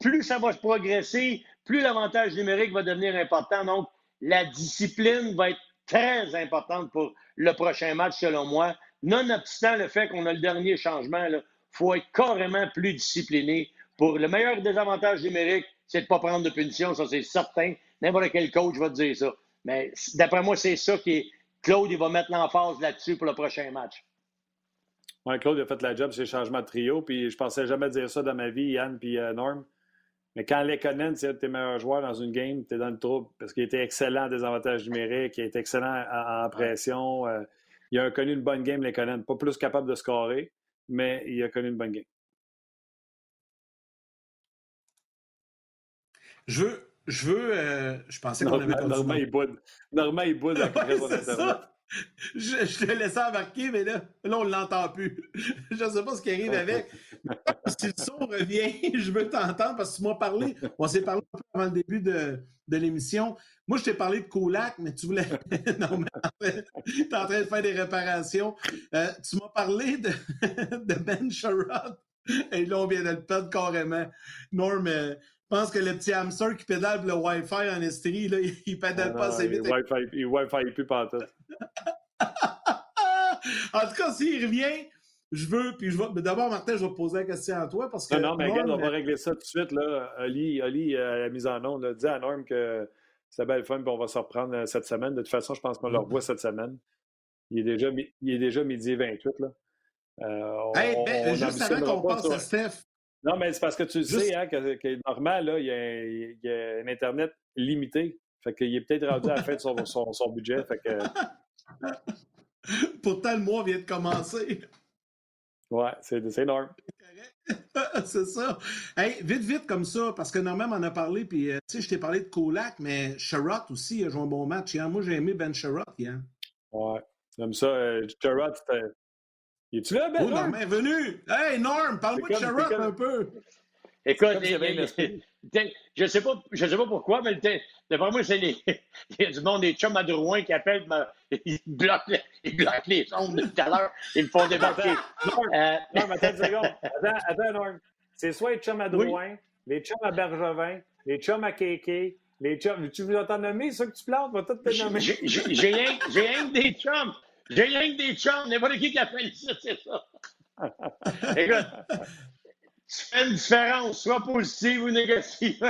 plus ça va se progresser, plus l'avantage numérique va devenir important. Donc, la discipline va être très importante pour le prochain match, selon moi. Nonobstant le fait qu'on a le dernier changement, il faut être carrément plus discipliné. Pour le meilleur désavantage numérique, c'est de ne pas prendre de punition, ça c'est certain. N'importe quel coach va te dire ça. Mais d'après moi, c'est ça qui est. Claude, il va mettre l'emphase là-dessus pour le prochain match. Oui, Claude a fait la job, c'est le changement de trio. Puis je pensais jamais dire ça dans ma vie, Yann puis euh, Norm. Mais quand Lekonen, c'est tes meilleurs joueurs dans une game, tu es dans le trouble parce qu'il était excellent en désavantage numérique, il était excellent en, pression. Euh, il a connu une bonne game, Lekonen. Pas plus capable de scorer, mais il a connu une bonne game. Je veux. Je veux. Euh, je pensais qu'on avait perdu. Normand, il boude. Normand, il boude après je te laissais embarquer, mais là, là on ne l'entend plus. je ne sais pas ce qui arrive avec. si le son revient, je veux t'entendre parce que tu m'as parlé. On s'est parlé un peu avant le début de, de l'émission. Moi, je t'ai parlé de Colac, mais tu voulais. non, mais tu es en train de faire des réparations. Euh, tu m'as parlé de, de Ben Sherrod. Et là, on vient de le perdre carrément. Norm, euh, je pense que le petit hamster qui pédale le Wi-Fi en Estrie, là, il pédale pas assez vite. Il Wi-Fi, plus pas tout. en tout cas, s'il revient, je veux, puis je vais. D'abord, Martin, je vais poser la question à toi parce que. Non, non, mais regarde, on va régler ça tout de suite. Là. Ali, Ali euh, la mise en onde, dit à Norm que c'est belle fun, puis on va se reprendre euh, cette semaine. De toute façon, je pense qu'on le revoit cette semaine. Il est déjà, il est déjà midi 28. Là. Euh, ben, juste avant qu'on passe à Steph, non, mais c'est parce que tu sais hein, que, que normal, là, il, y a, il y, a, un Internet limité. Fait qu'il est peut-être rendu à la fin de son, son, son budget. Fait que... Pourtant, le mois vient de commencer. Ouais, c'est énorme. c'est ça. Hey, vite, vite comme ça, parce que Norman m'en a parlé, puis euh, tu sais, je t'ai parlé de Kolak, mais Sherrod aussi a joué un bon match. Hein. Moi, j'ai aimé Ben Sherrod hier. Ouais, comme ça. Euh, Sherrod, c'était. Es-tu là, Ben? Oh, Norm? Est venu! Hey, Norm, parle-moi de Sherrod un peu. Écoute, je ne sais, pas, je sais pas pourquoi, mais devant moi, c'est les, il y a du monde, des chums à Drouin qui appellent, ils, bloquent, ils bloquent les ondes tout à l'heure, ils me font débarquer. Norm, euh, Norm, attends une seconde. Attends, attends Norm. C'est soit les chums à Drouin, les chums à Bergevin, les chums à Kéké, les chums. Tu veux t'en nommer, ça que tu plantes? Va tout te nommer. J'ai rien que des chums. J'ai rien que des chums. N'importe qui qui appelle ça, c'est ça. Écoute, tu fais une différence, soit positive ou négative,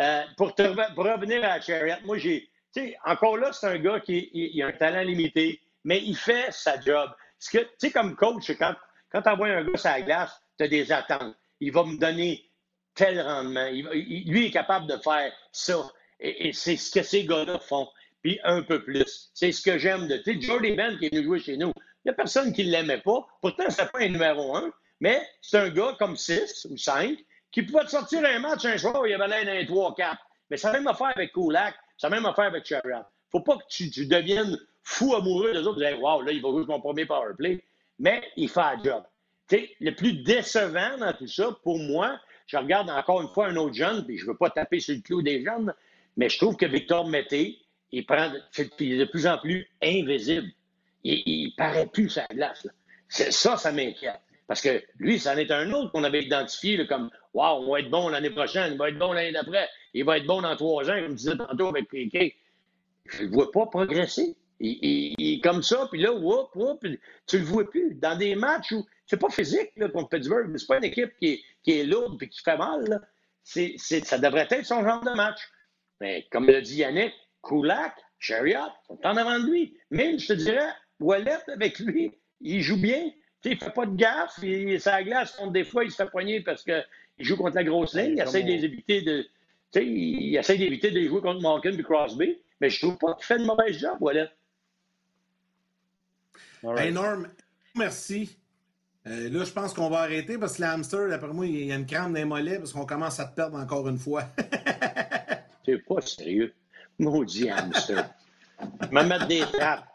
euh, pour, pour, revenir à Chariot, moi, j'ai. Tu sais, encore là, c'est un gars qui il, a un talent limité, mais il fait sa job. Tu sais, comme coach, quand, quand tu envoies un gars sur la glace, tu as des attentes. Il va me donner tel rendement. Il, lui est capable de faire ça. Et, c'est ce que ces gars-là font. Puis un peu plus. C'est ce que j'aime de. Tu sais, Jordy Ben qui est venu jouer chez nous, il n'y a personne qui ne l'aimait pas. Pourtant, c'est pas un numéro un. Mais c'est un gars comme 6 ou 5 qui pouvait te sortir un match un soir où il avait l'air d'un 3-4. Mais ça a même affaire avec Kulak, ça a même affaire avec Chariot. Faut pas que tu, deviennes fou amoureux des autres. Tu wow, là, il va jouer mon premier power play. Mais il fait un job. le plus décevant dans tout ça, pour moi, je regarde encore une fois un autre jeune, puis je ne veux pas taper sur le clou des jeunes, mais je trouve que Victor Mété, il, prend, il est de plus en plus invisible. Il, ne paraît plus sa glace. Ça, ça m'inquiète. Parce que lui, ça en est un autre qu'on avait identifié comme Waouh, on va être bon l'année prochaine, il va être bon l'année d'après, il va être bon dans trois ans, comme je disais tantôt avec Piquet. Je ne le vois pas progresser. Il, est comme ça, puis là, whoop, whoop, tu le vois plus. Dans des matchs où c'est pas physique là, contre Pittsburgh, mais c'est pas une équipe qui est, lourde et qui fait mal. C'est, ça devrait être son genre de match. Mais comme l'a dit Yannick, Kulak, Chariot sont en avant de lui. Mais je te dirais, Wallet avec lui, il joue bien il ne fait pas de gaffe. Il, sa glace, des fois, il se fait poigner parce qu'il joue contre la grosse ligne. Il essaie d'éviter de. Il essaie d'éviter de jouer contre Malkin et Crosby. Mais je trouve pas qu'il fait de mauvais job, voilà. Right. Norm, merci. Euh, là, je pense qu'on va arrêter parce que l'hamster, d'après moi, il y a une crème dans les mollets parce qu'on commence à te perdre encore une fois. C'est pas sérieux. Maudit hamster. Je vais mettre des trappes.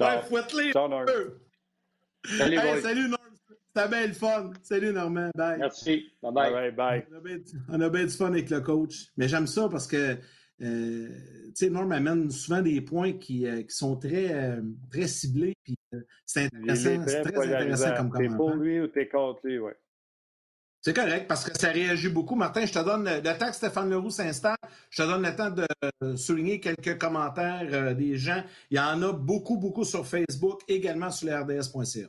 Ouais, fouette-les. Salut, salut Norm. C'était bien le fun. Salut Normand. Bye. Merci. Bye bye. bye, On, a bien, du fun avec le coach. Mais j'aime ça parce que euh, tu sais, Norm amène souvent des points qui, euh, qui sont très, euh, très ciblés. Puis c'est intéressant. C'est très intéressant comme commentaire. T'es pour lui ou t'es contre lui, oui. C'est correct parce que ça réagit beaucoup. Martin, je te donne le temps que Stéphane Leroux s'installe. Je te donne le temps de souligner quelques commentaires euh, des gens. Il y en a beaucoup, beaucoup sur Facebook, également sur le RDS.ca.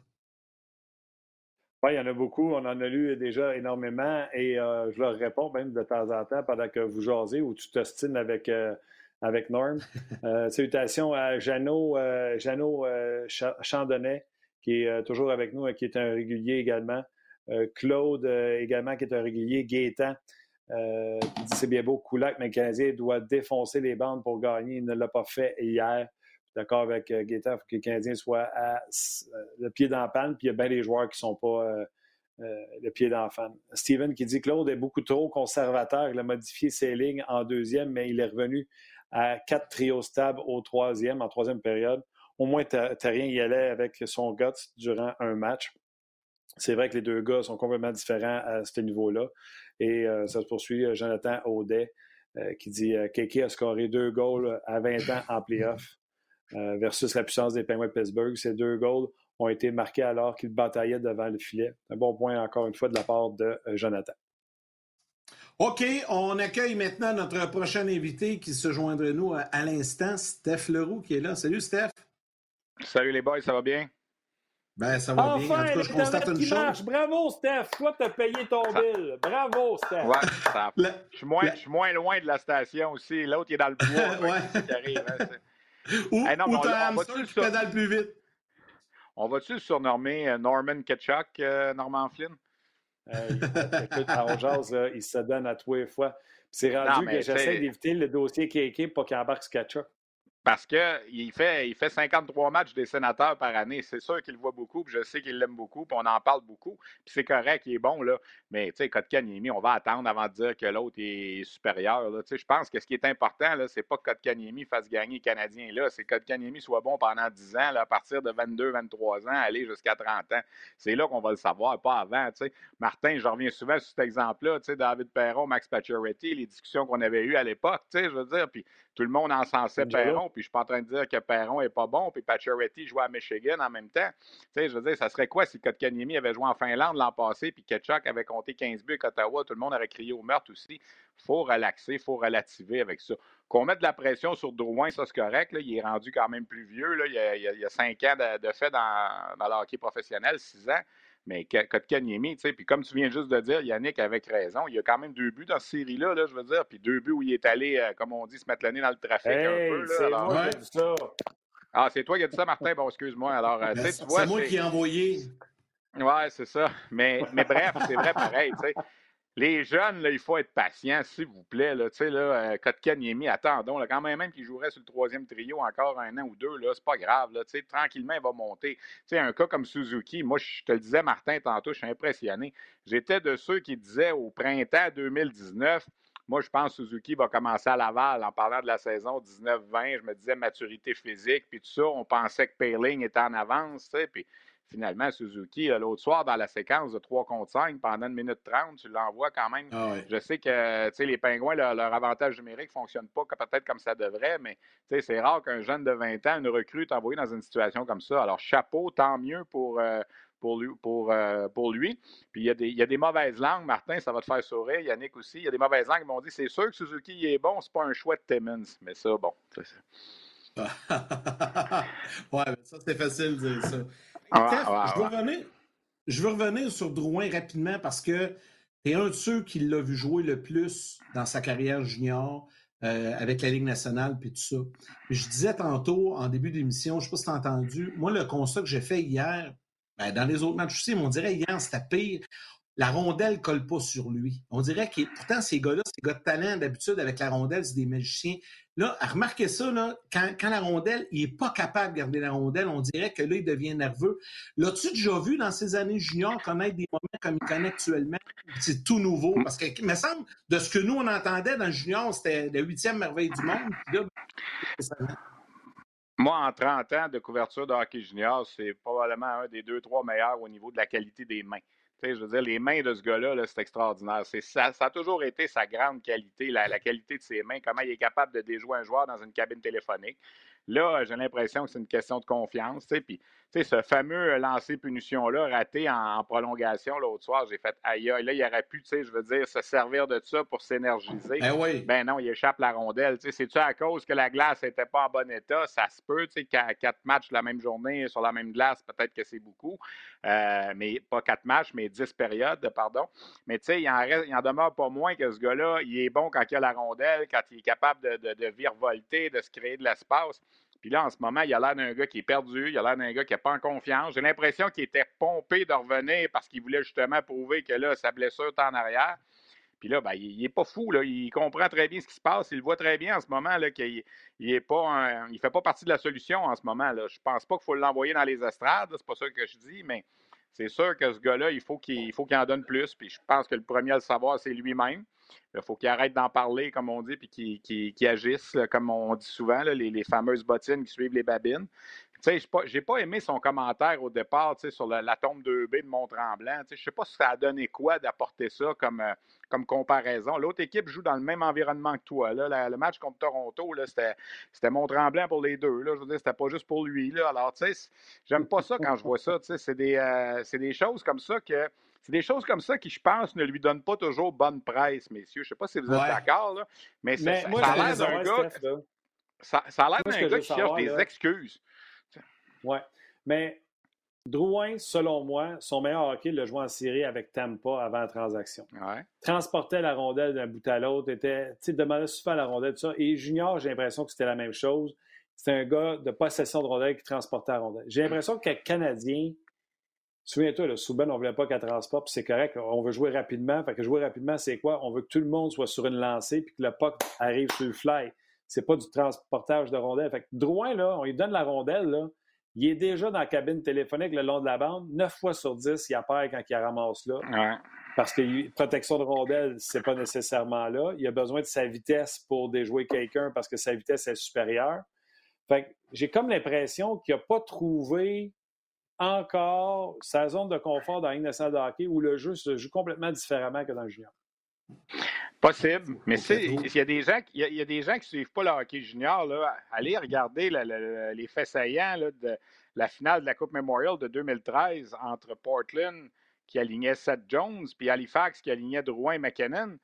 Oui, il y en a beaucoup. On en a lu déjà énormément et euh, je leur réponds même de temps en temps pendant que vous jasez ou tu t'ostines avec, euh, avec Norm. salutations à Jeannot, Jeannot Chandonnet, qui est toujours avec nous et qui est un régulier également. Euh, Claude euh, également, qui est un régulier, Gaétan, euh, qui dit c'est bien beau, Koulak, mais le Canadien doit défoncer les bandes pour gagner. Il ne l'a pas fait hier. D'accord avec Gaétan, il faut que le Canadien soit à le pied dans panne, puis il y a bien des joueurs qui ne sont pas le pied dans panne. Steven qui dit Claude est beaucoup trop conservateur. Il a modifié ses lignes en deuxième, mais il est revenu à quatre trios stables au troisième, en troisième période. Au moins, rien y allait avec son guts durant un match. C'est vrai que les deux gars sont complètement différents à ce niveau-là. Et euh, ça se poursuit. Euh, Jonathan Audet euh, qui dit Keke a scoré deux goals à 20 ans en playoff versus la puissance des Penguins de Pittsburgh. Ces deux goals ont été marqués alors qu'il bataillait devant le filet. Un bon point, encore une fois, de la part de Jonathan. OK, on accueille maintenant notre prochain invité qui se joindrait nous à l'instant, Steph Leroux, qui est là. Salut, Steph. Salut les boys, ça va bien? Ben, ça va bien. En tout cas, je constate une chose. Bravo, Steph. Toi, tu as payé ton bill. Bravo, Steph. Ouais, ça... je, suis moins, je, suis moins, loin de la station aussi. L'autre, il est dans le bois. ouais. Qui arrive. Hein, Ou, hey, non, ou on, on va tu sur... pédale plus vite? On va-tu le surnommer euh, Norman Ketchuk, euh, Norman Flynn? Euh, écoute, jase, il se donne à tous les fois. C'est rendu que j'essaie d'éviter le dossier KK pour qu'il embarque ce Ketchuk. Parce qu'il fait, il fait 53 matchs des sénateurs par année. C'est sûr qu'il le voit beaucoup, puis je sais qu'il l'aime beaucoup, puis on en parle beaucoup. Puis c'est correct, il est bon, là. Mais, tu sais, Kotkaniemi, on va attendre avant de dire que l'autre est supérieur. Tu sais, je pense que ce qui est important, là, c'est pas que Kotkaniemi fasse gagner les Canadiens, là. C'est que Kotkaniemi soit bon pendant 10 ans, là, à partir de 22, 23 ans, aller jusqu'à 30 ans. C'est là qu'on va le savoir, pas avant, tu sais. Martin, je reviens souvent sur cet exemple-là, tu sais, David Perron, Max Pacioretty, les discussions qu'on avait eues à l'époque, tu sais, je veux dire, puis tout le monde encensait Perron, puis je suis pas en train de dire que Perron est pas bon, puis Pacioretty jouait à Michigan en même temps. Tu sais, je veux dire, ça serait quoi si Kotkaniemi avait joué en Finlande l'an passé, puis Ketchuk avait compté 15 buts à Ottawa, tout le monde aurait crié au meurtre aussi. faut relaxer, faut relativer avec ça. Qu'on mette de la pression sur Drouin, ça c'est correct, il est rendu quand même plus vieux, là, il, y a, il, y a, cinq ans de, fait dans, dans le hockey professionnel, six ans. Mais Kotkaniemi, tu sais, puis comme tu viens juste de dire, Yannick avec raison, il y a quand même deux buts dans cette série-là, là, je veux dire, puis deux buts où il est allé, euh, comme on dit, se mettre le nez dans le trafic un peu. Moi dit ça. Ah, c'est toi qui as dit ça, Martin? Bon, excuse-moi. Alors, euh, tu vois. C'est moi qui ai envoyé. Ouais, c'est ça. Mais, mais bref, c'est vrai pareil, tu sais. Les jeunes, là, il faut être patient, s'il vous plaît. Là, tu sais, là, euh, Kotkaniemi, attendons, là, quand même, même qu'il jouerait sur le troisième trio encore un an ou deux, là, c'est pas grave. Là, tu tranquillement, il va monter. Tu un cas comme Suzuki, moi, je te le disais, Martin, tantôt, je suis impressionné. J'étais de ceux qui disaient au printemps 2019, moi, je pense que Suzuki va commencer à Laval en parlant de la saison 19-20. Je me disais maturité physique, puis tout ça. On pensait que Payling était en avance, tu sais, puis finalement, Suzuki, l'autre soir, dans la séquence de 3 contre 5, pendant une minute 30, tu l'envoies quand même. Ah Je sais que les Pingouins, leur, avantage numérique ne fonctionne pas peut-être comme ça devrait, mais c'est rare qu'un jeune de 20 ans, une recrue, t'envoie dans une situation comme ça. Alors, chapeau, tant mieux pour. Euh, pour lui, pour, euh, pour lui. Puis il y, a des, il y, a des, mauvaises langues, Martin, ça va te faire sourire, Yannick aussi. Il y a des mauvaises langues qui m'ont dit c'est sûr que Suzuki est bon, c'est pas un choix de Timmons. Mais ça, bon. ouais, ça c'est facile de dire ça. Ah, je, veux revenir, je veux revenir sur Drouin rapidement parce que es un de ceux qui l'a vu jouer le plus dans sa carrière junior euh, avec la Ligue nationale puis tout ça. je disais tantôt en début d'émission, je ne sais pas si tu as entendu, moi, le constat que j'ai fait hier, ben, dans les autres matchs aussi, on dirait hier, c'était pire la rondelle colle pas sur lui. On dirait que pourtant ces gars-là, ces gars de talent d'habitude avec la rondelle, c'est des magiciens. Là, remarquez ça, là, quand, la rondelle, il est pas capable de garder la rondelle, on dirait que là, il devient nerveux. L'as-tu déjà vu dans ses années juniors connaître des moments comme il connaît actuellement? C'est tout nouveau. Parce que, il me semble, de ce que nous, on entendait dans le junior, c'était la huitième merveille du monde. moi, en 30 ans de couverture de hockey junior, c'est probablement un des deux, trois meilleurs au niveau de la qualité des mains je veux dire, les mains de ce gars-là, c'est extraordinaire. Ça, ça, a toujours été sa grande qualité, la, la, qualité de ses mains, comment il est capable de déjouer un joueur dans une cabine téléphonique. Là, j'ai l'impression que c'est une question de confiance. Puis, ce fameux lancer punition-là, raté en, prolongation l'autre soir, j'ai fait aïe, aïe. Là, il aurait pu, je veux dire, se servir de ça pour s'énergiser. Ben, oui. ben non, il échappe la rondelle. C'est-tu à cause que la glace n'était pas en bon état? Ça se peut, tu sais, quatre matchs la même journée sur la même glace, peut-être que c'est beaucoup. Euh, mais pas quatre matchs, mais dix périodes, pardon. Mais tu sais, il, en demeure pas moins que ce gars-là, il est bon quand il a la rondelle, quand il est capable de, de, de virevolter, de se créer de l'espace. Puis là, en ce moment, il a l'air d'un gars qui est perdu, il a l'air d'un gars qui n'a pas en confiance. J'ai l'impression qu'il était pompé de revenir parce qu'il voulait justement prouver que là, sa blessure est en arrière. Puis là, ben, il n'est pas fou, là. il comprend très bien ce qui se passe, il voit très bien en ce moment qu'il il il fait pas partie de la solution en ce moment. Là. Je pense pas qu'il faut l'envoyer dans les estrades, c'est pas ça que je dis, mais c'est sûr que ce gars-là, il faut qu'il faut qu'il en donne plus. Puis je pense que le premier à le savoir, c'est lui-même. Il faut qu'il arrête d'en parler, comme on dit, puis qu'il agisse, comme on dit souvent, les, fameuses bottines qui suivent les babines. Je n'ai pas, aimé son commentaire au départ sur la, tombe 2B de Mont-Tremblant. Je ne sais pas si ça a donné quoi d'apporter ça comme, euh, comme comparaison. L'autre équipe joue dans le même environnement que toi. Là. le match contre Toronto, c'était Mont-Tremblant pour les deux. Là. Je veux dire, c'était pas juste pour lui. Là. Alors, tu sais, j'aime pas ça quand je vois ça. C'est des, euh, des choses comme ça que c'est des choses comme ça qui, je pense, ne lui donnent pas toujours bonne presse, messieurs. Je ne sais pas si vous êtes d'accord, là, mais, ça, a l'air d'un gars. Ça, a l'air d'un gars qui cherche des excuses. Oui. Mais Drouin, selon moi, son meilleur hockey le jouait en série avec Tampa avant la transaction. Ouais. Transportait la rondelle d'un bout à l'autre, était, demandait souvent la rondelle, tout ça. Et Junior, j'ai l'impression que c'était la même chose. C'était un gars de possession de rondelle qui transportait la rondelle. J'ai l'impression qu'un Canadien, Souviens-toi, le Souben, on ne voulait pas qu'elle transporte, puis c'est correct. On veut jouer rapidement. Fait que jouer rapidement, c'est quoi? On veut que tout le monde soit sur une lancée, puis que le puck arrive sur le fly. c'est pas du transportage de rondelles. Fait que Drouin, là, on lui donne la rondelle, là, il est déjà dans la cabine téléphonique le long de la bande. Neuf fois sur dix, il apparaît quand il ramasse là. Parce que protection de rondelle, c'est pas nécessairement là. Il a besoin de sa vitesse pour déjouer quelqu'un parce que sa vitesse est supérieure. Fait que j'ai comme l'impression qu'il n'a pas trouvé encore sa zone de confort dans la de hockey où le jeu se joue complètement différemment que dans le junior. Possible, mais il y, a des gens, il y a des gens qui ne suivent pas le hockey junior. Là. Allez regarder les faits saillants de la finale de la Coupe Memorial de 2013 entre Portland, qui alignait Seth Jones, puis Halifax, qui alignait Drouin et McKinnon.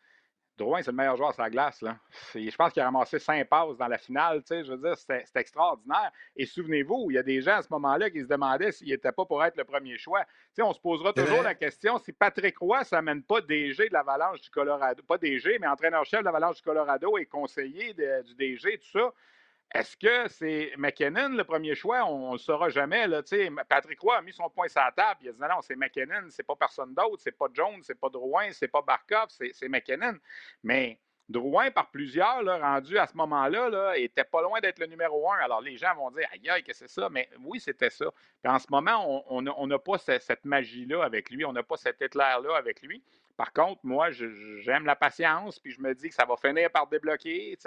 Drouin, c'est le meilleur joueur sur la glace. Là. Je pense qu'il a ramassé cinq passes dans la finale. Je veux dire, c'était extraordinaire. Et souvenez-vous, il y a des gens à ce moment-là qui se demandaient s'il n'était pas pour être le premier choix. on se posera toujours la question si Patrick Roy ne s'amène pas DG de l'Avalanche du Colorado, pas DG, mais entraîneur-chef de l'Avalanche du Colorado et conseiller du DG, tout ça. Est-ce que c'est McKinnon le premier choix? On ne le saura jamais. Là, Patrick Roy a mis son point sur la table. Il a dit non, c'est McKinnon, c'est pas personne d'autre, c'est pas Jones, c'est pas Drouin, c'est pas Barkov, c'est McKinnon. Mais Drouin, par plusieurs, rendu à ce moment-là, là, était pas loin d'être le numéro un. Alors, les gens vont dire, aïe, que c'est ça? Mais oui, c'était ça. En ce moment, on n'a pas cette magie-là avec lui. On n'a pas cet éclair-là avec lui. Par contre, moi, j'aime la patience, puis je me dis que ça va finir par débloquer.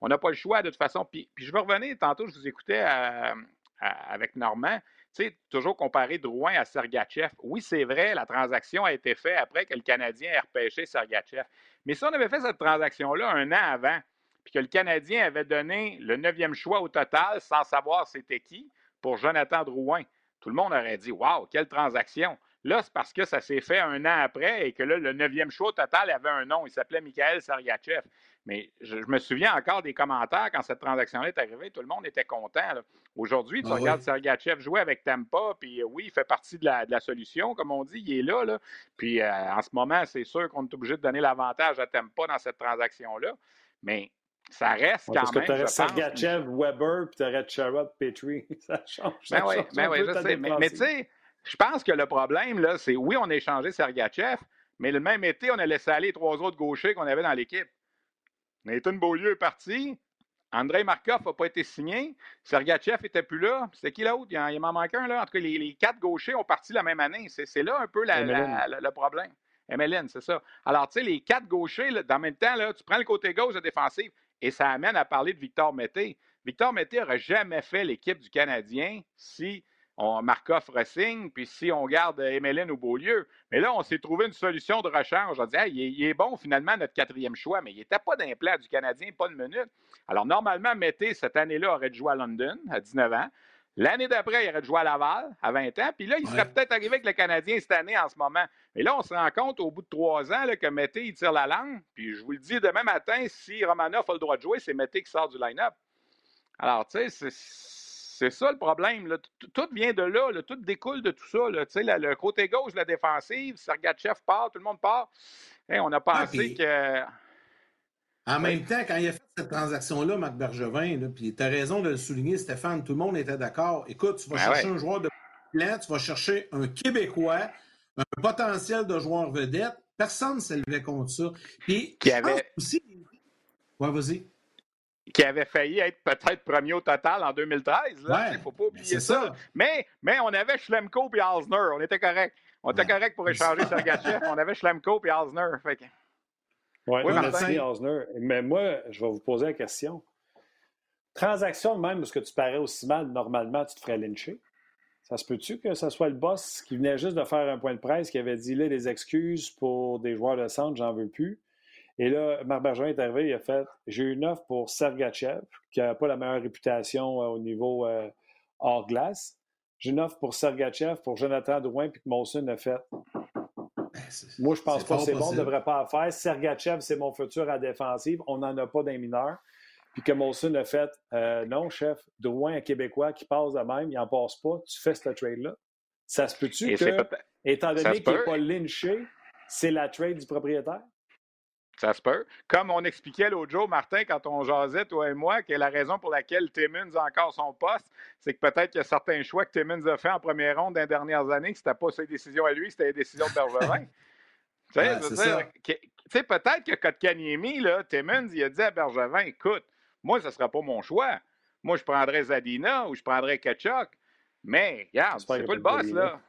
On n'a pas le choix de toute façon. Puis, je veux revenir, tantôt, je vous écoutais avec Normand. toujours comparer Drouin à Sergachev. Oui, c'est vrai, la transaction a été faite après que le Canadien ait repêché Sergachev. Mais si on avait fait cette transaction-là un an avant, puis que le Canadien avait donné le neuvième choix au total sans savoir c'était qui pour Jonathan Drouin, tout le monde aurait dit Waouh, quelle transaction! Là, c'est parce que ça s'est fait un an après et que là, le neuvième choix total avait un nom. Il s'appelait Michael Sergachev. Mais je, me souviens encore des commentaires quand cette transaction-là est arrivée. Tout le monde était content. Aujourd'hui, tu ah regardes Sergachev jouer avec Tampa, puis euh, oui, il fait partie de la, solution, comme on dit. Il est là. Puis euh, en ce moment, c'est sûr qu'on est obligé de donner l'avantage à Tampa dans cette transaction-là. Mais ça reste quand parce même. Parce que tu aurais Sergachev, Weber, puis tu aurais Sherrod, Petrie. Ça change. Ben oui, ben oui, je sais. mais tu sais, je pense que le problème, là, c'est oui, on a échangé Sergachev, mais le même été, on a laissé aller trois autres gauchers qu'on avait dans l'équipe. Nathan Beaulieu est parti. André Markov n'a pas été signé. Sergachev n'était plus là. C'était qui l'autre? Il, il m'en manque un. Là. En tout cas, les, quatre gauchers ont parti la même année. C'est là un peu le problème. MLN, c'est ça. Alors, tu sais, les quatre gauchers, dans le même temps, là, tu prends le côté gauche de défensif et ça amène à parler de Victor Mété. Victor Mété n'aurait jamais fait l'équipe du Canadien si on, Markov resigne, puis si on garde Emeline ou Beaulieu. Mais là, on s'est trouvé une solution de rechange. On dit, il, est, bon finalement notre quatrième choix, mais il n'était pas d'un plat du Canadien, pas de minute. Alors, normalement, Mété, cette année-là, aurait jouer à London à 19 ans. L'année d'après, il aurait jouer à Laval à 20 ans. Puis là, il serait peut-être arrivé avec le Canadien cette année en ce moment. Mais là, on se rend compte au bout de trois ans que Mété, il tire la langue. Puis je vous le dis demain matin, si Romanoff a le droit de jouer, c'est Mété qui sort du line-up. Alors, tu sais, c'est c'est ça le problème. Tout vient de là, tout découle de tout ça. Le côté gauche, la défensive, Sergachev part, tout le monde part. on a ah, pensé que. En même temps, quand il a fait cette transaction-là, Marc Bergevin, puis tu as raison de le souligner, Stéphane, tout le monde était d'accord. Écoute, tu vas ben chercher un joueur de plan, tu vas chercher un Québécois, un potentiel de joueur vedette. Personne ne s'est levé contre ça. Puis, qui avait... aussi. Ouais, vas-y qui avait failli être peut-être premier au total en 2013. Il ne faut pas oublier ça. Mais, mais on avait Schlemko et Alsner. On était correct. On était correct pour échanger Sergachev. on avait Schlemko et Alsner. Fait oui, merci, Alsner. Mais moi, je vais vous poser la question. Transaction même, parce que tu parais aussi mal, normalement, tu te ferais lyncher. Ça se peut-tu que ce soit le boss qui venait juste de faire un point de presse qui avait dit là des excuses pour des joueurs de centre, j'en veux plus? Et là, Marc Bergeron est arrivé, il a fait J'ai une offre pour Sergachev, qui n'a pas la meilleure réputation euh, au niveau euh, hors glace. J'ai une offre pour Sergachev, pour Jonathan Drouin, puis que Molson a fait. Ben, Moi, je pense pas que c'est bon, on ne devrait pas en faire. Sergachev, c'est mon futur à défensive. On n'en a pas d'un mineur. Puis que Molson a fait euh, Non, chef, Drouin, un Québécois qui passe de même, il n'en passe pas. Tu fais ce trade-là. Ça se peut-tu que, étant donné qu'il n'est pas lynché, c'est la trade du propriétaire? Ça se peut. Comme on expliquait l'autre jour, Martin, quand on jasait, toi et moi, que la raison pour laquelle Timmins a encore son poste, c'est que peut-être qu'il y a certains choix que Timmins a fait en première ronde dans les dernières années, que ce n'était pas ses décisions à lui, c'était les décisions de Bergevin. tu sais, peut-être que Kotkaniemi, là, Timmins, il a dit à Bergevin, écoute, moi, ce ne sera pas mon choix. Moi, je prendrais Zadina ou je prendrais Kachuk. Mais, regarde, c'est pas le boss, là.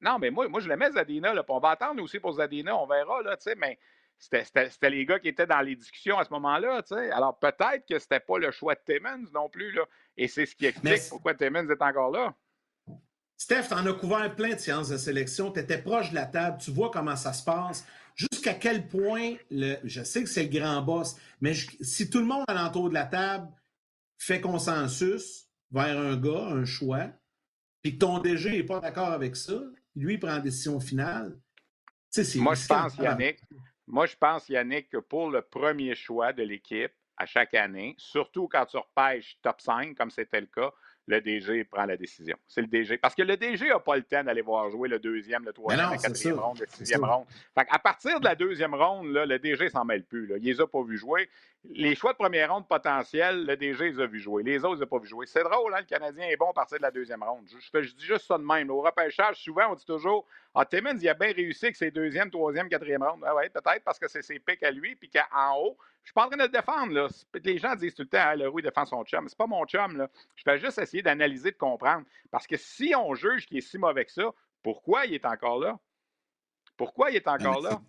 non, mais moi, moi je l'aimais, Zadina. Là, on va attendre aussi pour Zadina, on verra, là, tu sais, mais c'était les gars qui étaient dans les discussions à ce moment-là, tu sais. Alors, peut-être que c'était pas le choix de Timmons non plus, là. Et c'est ce qui explique pourquoi Timmons est encore là. Steph, en as couvert plein de séances de sélection. Tu étais proche de la table. Tu vois comment ça se passe. Jusqu'à quel point, le, je sais que c'est le grand boss, mais si tout le monde alentour de la table fait consensus vers un gars, un choix, puis que ton DG n'est pas d'accord avec ça, lui, prend la décision finale. Moi, je pense, Yannick, moi, je pense, Yannick, que pour le premier choix de l'équipe à chaque année, surtout quand tu repêches top 5, comme c'était le cas, le DG prend la décision. C'est le DG. Parce que le DG n'a pas le temps d'aller voir jouer le deuxième, le troisième, le quatrième ronde, le sixième ronde. à partir de la deuxième ronde, là, le DG s'en mêle plus. Là. Il les a pas vu jouer. Les choix de première ronde potentiels, le DG les a vu jouer. Les autres, ils n'ont pas vu jouer. C'est drôle, hein, le Canadien est bon à partir de la deuxième ronde. Je, je, dis juste ça de même. Au repêchage, souvent, on dit toujours Ah, Timmons, il a bien réussi avec ses deuxième, troisième, quatrième ronde. Ah peut-être parce que c'est ses pics à lui, puis qu'en haut, je suis pas en train de le défendre. Là. Les gens disent tout le temps ah, le Roux défend son chum. C'est pas mon chum. Là. Je fais juste essayer d'analyser, de comprendre. Parce que si on juge qu'il est si mauvais que ça, pourquoi il est encore là? Pourquoi il est encore là?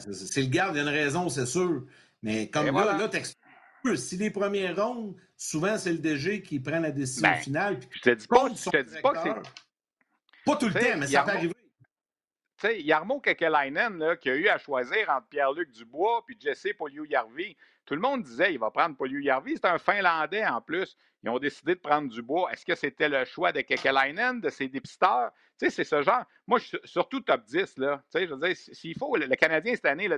C'est le garde, il y a une raison, c'est sûr. Mais comme là, là si les premières rondes, souvent c'est le DG qui prend la décision ben, finale. Je te dis pas, je te dis pas que c'est. Pas tout le temps, mais ça peut arriver. Tu sais, Yarmo Kekelainen, qui a eu à choisir entre Pierre-Luc Dubois puis Jesse Poliou-Yarvi. Tout le monde disait il va prendre Poliou-Yarvi. C'est un Finlandais en plus. Ils ont décidé de prendre Dubois. Est-ce que c'était le choix de Kekelainen, de ses dépisteurs? Tu sais, c'est ce genre. Moi, je suis surtout top 10, là. Tu sais, je veux dire, s'il faut, le, Canadien cette année,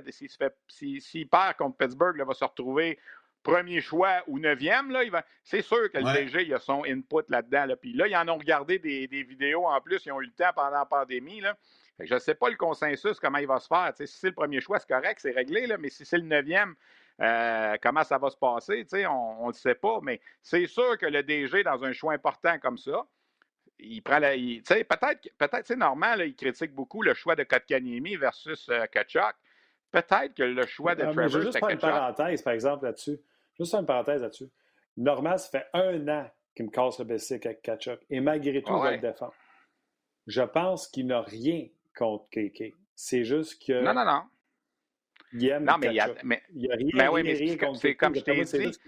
s'il perd contre Pittsburgh, il va se retrouver premier choix ou neuvième, là, va... c'est sûr que le DG il a son input là-dedans. Là. Puis là, ils en ont regardé des, vidéos en plus, ils ont eu le temps pendant la pandémie. Là. je ne sais pas le consensus, comment il va se faire. si c'est le premier choix, c'est correct, c'est réglé, là, mais si c'est le neuvième, euh, comment ça va se passer, on ne le sait pas. Mais c'est sûr que le DG, dans un choix important comme ça, il prend la. peut-être, peut-être, c'est normal, il critique beaucoup le choix de Kotkaniemi versus euh, Kachuk. Peut-être que le choix de Trevor. Je vais juste faire une parenthèse, par exemple, là-dessus. Juste une parenthèse là-dessus. Normal, ça fait un an qu'il me casse le basic avec Kachuk. Et malgré tout, je le défends. Je pense qu'il n'a rien contre KK. C'est juste que. Non, non, non. Il aime non, mais il, y a, mais, il a rien, mais oui, mais rien contre C'est comme je t'ai dit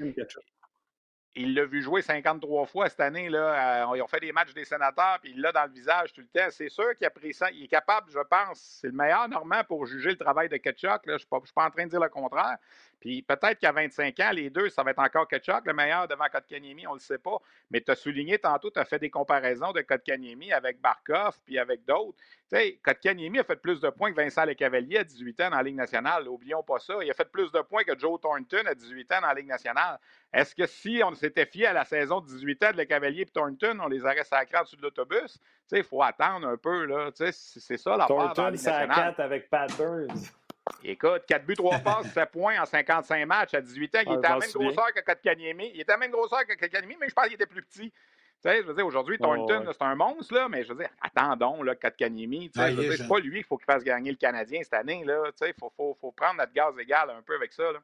il l'a vu jouer 53 fois cette année. Là. Euh, ils ont fait des matchs des sénateurs, puis il l'a dans le visage tout le temps. C'est sûr qu'il a pris ça. Il est capable, je pense, c'est le meilleur Normand pour juger le travail de Ketchuk. Je ne suis, pas en train de dire le contraire. Puis peut-être qu'à 25 ans, les deux, ça va être encore Ketchuk, le meilleur devant Kotkaniemi, on ne le sait pas. Mais tu as souligné tantôt, tu as fait des comparaisons de Kotkaniemi avec Barkov, puis avec d'autres. Sais, Kotkaniemi a fait plus de points que Vincent Lecavalier à 18 ans dans la Ligue nationale. Oublions pas ça. Il a fait plus de points que Joe Thornton à 18 ans dans la Ligue nationale. Est-ce que si on s'était fié à la saison de 18 ans de Lecavalier et Thornton, on les aurait sacrés dessus de l'autobus? Il faut attendre un peu. Là. C'est ça la part Thornton, c'est à 4 avec Pat Burns. Écoute, 4 buts, 3 passes, 7 points en 55 matchs à 18 ans. Il était à la même grosseur que Kotkaniemi. Il était à la même grosseur que Kotkaniemi, mais je pense qu'il était plus petit. Tu sais, je veux dire, aujourd'hui, Thornton, c'est un monstre, là, mais je veux dire, attendons, là, Kotkaniemi. Tu sais, c'est pas lui qu'il faut qu'il fasse gagner le Canadien cette année, là. Tu sais, il faut, faut, faut, prendre notre gaz égal un peu avec ça, là.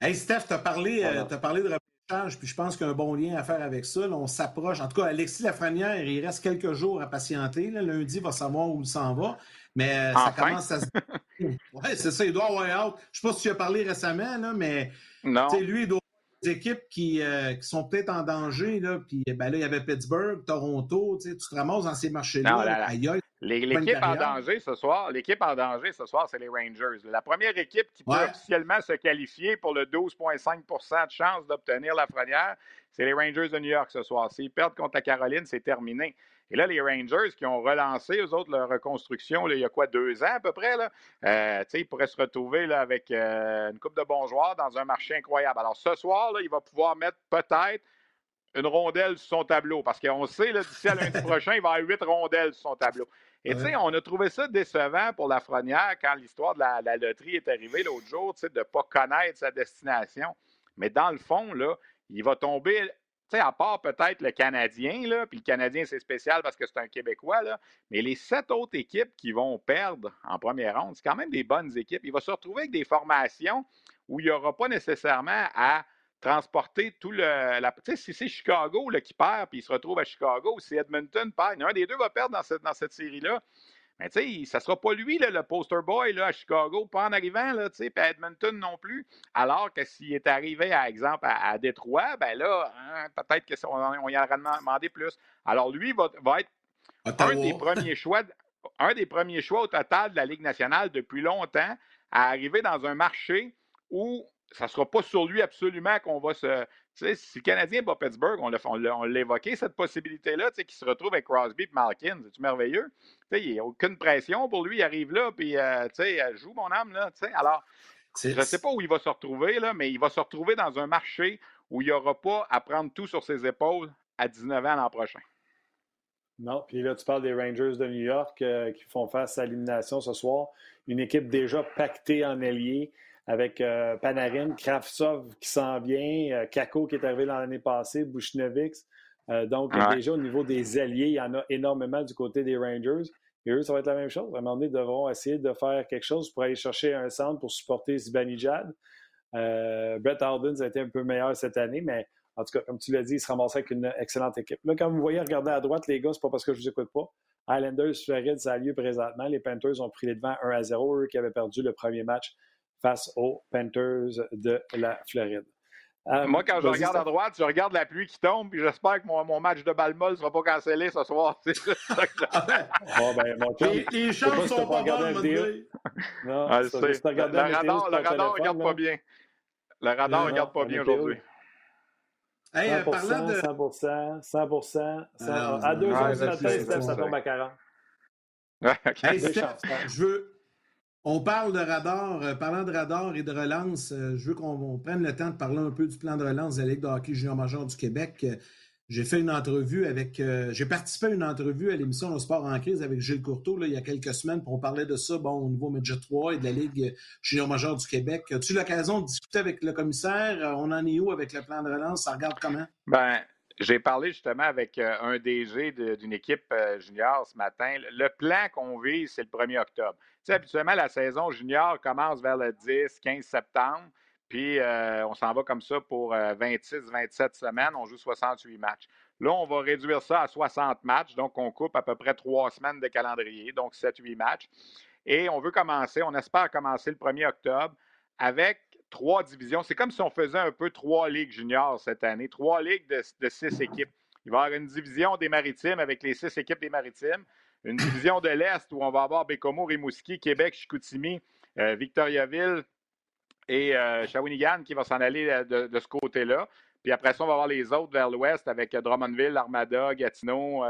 Hey, Steph, tu as, parlé, euh, parlé de repêchage, puis je pense qu'il y a un bon lien à faire avec ça. on s'approche. En tout cas, Alexis Lafrenière, il reste quelques jours à patienter. Là. Lundi, il va savoir où il s'en va. Mais euh, ça commence à se. oui, c'est ça, il doit avoir hâte. Je ne sais pas si tu as parlé récemment, là, mais non. lui, il doit équipes qui, euh, qui sont peut-être en danger. Là, puis ben là, il y avait Pittsburgh, Toronto. Tu te ramasses dans ces marchés-là. L'équipe en danger ce soir, l'équipe en danger ce soir, c'est les Rangers. La première équipe qui peut officiellement se qualifier pour le 12,5% de chance d'obtenir la première, c'est les Rangers de New York ce soir. S'ils perdent contre la Caroline, c'est terminé. Et là, les Rangers qui ont relancé, eux autres, leur reconstruction, il y a quoi, deux ans à peu près, là, euh, ils pourraient se retrouver là, avec euh, une coupe de bons joueurs dans un marché incroyable. Alors, ce soir, là, il va pouvoir mettre peut-être une rondelle sur son tableau, parce qu'on sait, d'ici à lundi prochain, il va y avoir huit rondelles sur son tableau. Et tu sais, on a trouvé ça décevant pour la Frenière quand l'histoire de la, loterie est arrivée l'autre jour, tu sais, de ne pas connaître sa destination. Mais dans le fond, là, il va tomber tu sais, à part peut-être le Canadien, là, puis le Canadien, c'est spécial parce que c'est un Québécois, là, mais les sept autres équipes qui vont perdre en première ronde, c'est quand même des bonnes équipes. Il va se retrouver avec des formations où il n'y aura pas nécessairement à transporter tout le. La, tu sais, si c'est Chicago là, qui perd puis il se retrouve à Chicago, ou si Edmonton perd, un des deux va perdre dans cette, dans cette série-là. Mais tu sais, ça sera pas lui, le poster boy là, à Chicago, pas en arrivant, là, tu sais, puis à Edmonton non plus. Alors que s'il est arrivé, par exemple, à, Détroit, ben là, hein, peut-être qu'on on y aurait demandé plus. Alors lui va, va être un des premiers choix. Un des premiers choix au total de la Ligue nationale depuis longtemps à arriver dans un marché où ça ne sera pas sur lui absolument qu'on va se. Tu sais, si le Canadien bat Pittsburgh, on l'a évoqué, cette possibilité-là, tu sais, qu'il se retrouve avec Crosby et Malkin. C'est merveilleux? Tu sais, il n'y a aucune pression pour lui. Il arrive là, puis, euh, tu sais, joue mon âme, là. Tu sais, alors, je ne sais pas où il va se retrouver, là, mais il va se retrouver dans un marché où il n'y aura pas à prendre tout sur ses épaules à 19 ans l'an prochain. Non, puis là, tu parles des Rangers de New York euh, qui font face à l'élimination ce soir. Une équipe déjà pactée en ailier avec euh, Panarin, Kravtsov qui s'en vient, euh, Kako qui est arrivé l'année passée, Bushnevics. Euh, donc, déjà au niveau des alliés, il y en a énormément du côté des Rangers. Et eux, ça va être la même chose. À un moment donné, ils devront essayer de faire quelque chose pour aller chercher un centre pour supporter Zibanejad. Brett Howden a été un peu meilleur cette année, mais en tout cas, comme tu l'as dit, il se ramassait avec une excellente équipe. Là, quand vous voyez regarder à droite, les gars, c'est pas parce que je vous écoute pas. Islanders, Floride, ça a lieu présentement. Les Panthers ont pris les devants 1 à 0, eux qui avaient perdu le premier match face aux Panthers de la Floride. Euh, Moi, quand je regarde à droite, je regarde la pluie qui tombe, puis j'espère que mon, mon, match de balle molle ne sera pas cancellé ce soir. bon, ben, mon les, les chances sont pas, bonnes, Non, ah, le, radar, le radar ne regarde pas bien. Le radar ne regarde pas bien aujourd'hui. Hey, 100%, parlant de... 100%, 100%, 100%. à 2 heures du matin, ça tombe à 40. Hey, je veux, on parle de radar. Euh, parlant de radar et de relance, euh, je veux qu'on prenne le temps de parler un peu du plan de relance de la Ligue de hockey junior major du Québec. Euh, j'ai fait une entrevue avec. j'ai participé à une entrevue à l'émission Le Sport en crise avec Gilles Courteau il y a quelques semaines pour parler de ça, bon, au niveau Midget 3 et de la Ligue junior major du Québec. As-tu l'occasion de discuter avec le commissaire? On en est où avec le plan de relance? Ça regarde comment? Ben, j'ai parlé justement avec un DG d'une équipe junior ce matin. Le plan qu'on vise, c'est le 1er octobre habituellement, la saison junior commence vers le 10, 15 septembre. Puis euh, on s'en va comme ça pour 26, euh, 27 semaines. On joue 68 matchs. Là, on va réduire ça à 60 matchs. Donc, on coupe à peu près trois semaines de calendrier, donc 7-8 matchs. Et on veut commencer, on espère commencer le 1er octobre avec trois divisions. C'est comme si on faisait un peu trois ligues juniors cette année, trois ligues de, de six équipes. Il va y avoir une division des maritimes avec les six équipes des maritimes une division de l'Est où on va avoir Bécomo, Rimouski, Québec, Chicoutimi, euh, Victoriaville et euh, Shawinigan qui va s'en aller euh, de, ce côté-là. Puis après ça, on va avoir les autres vers l'ouest avec Drummondville, Armada, Gatineau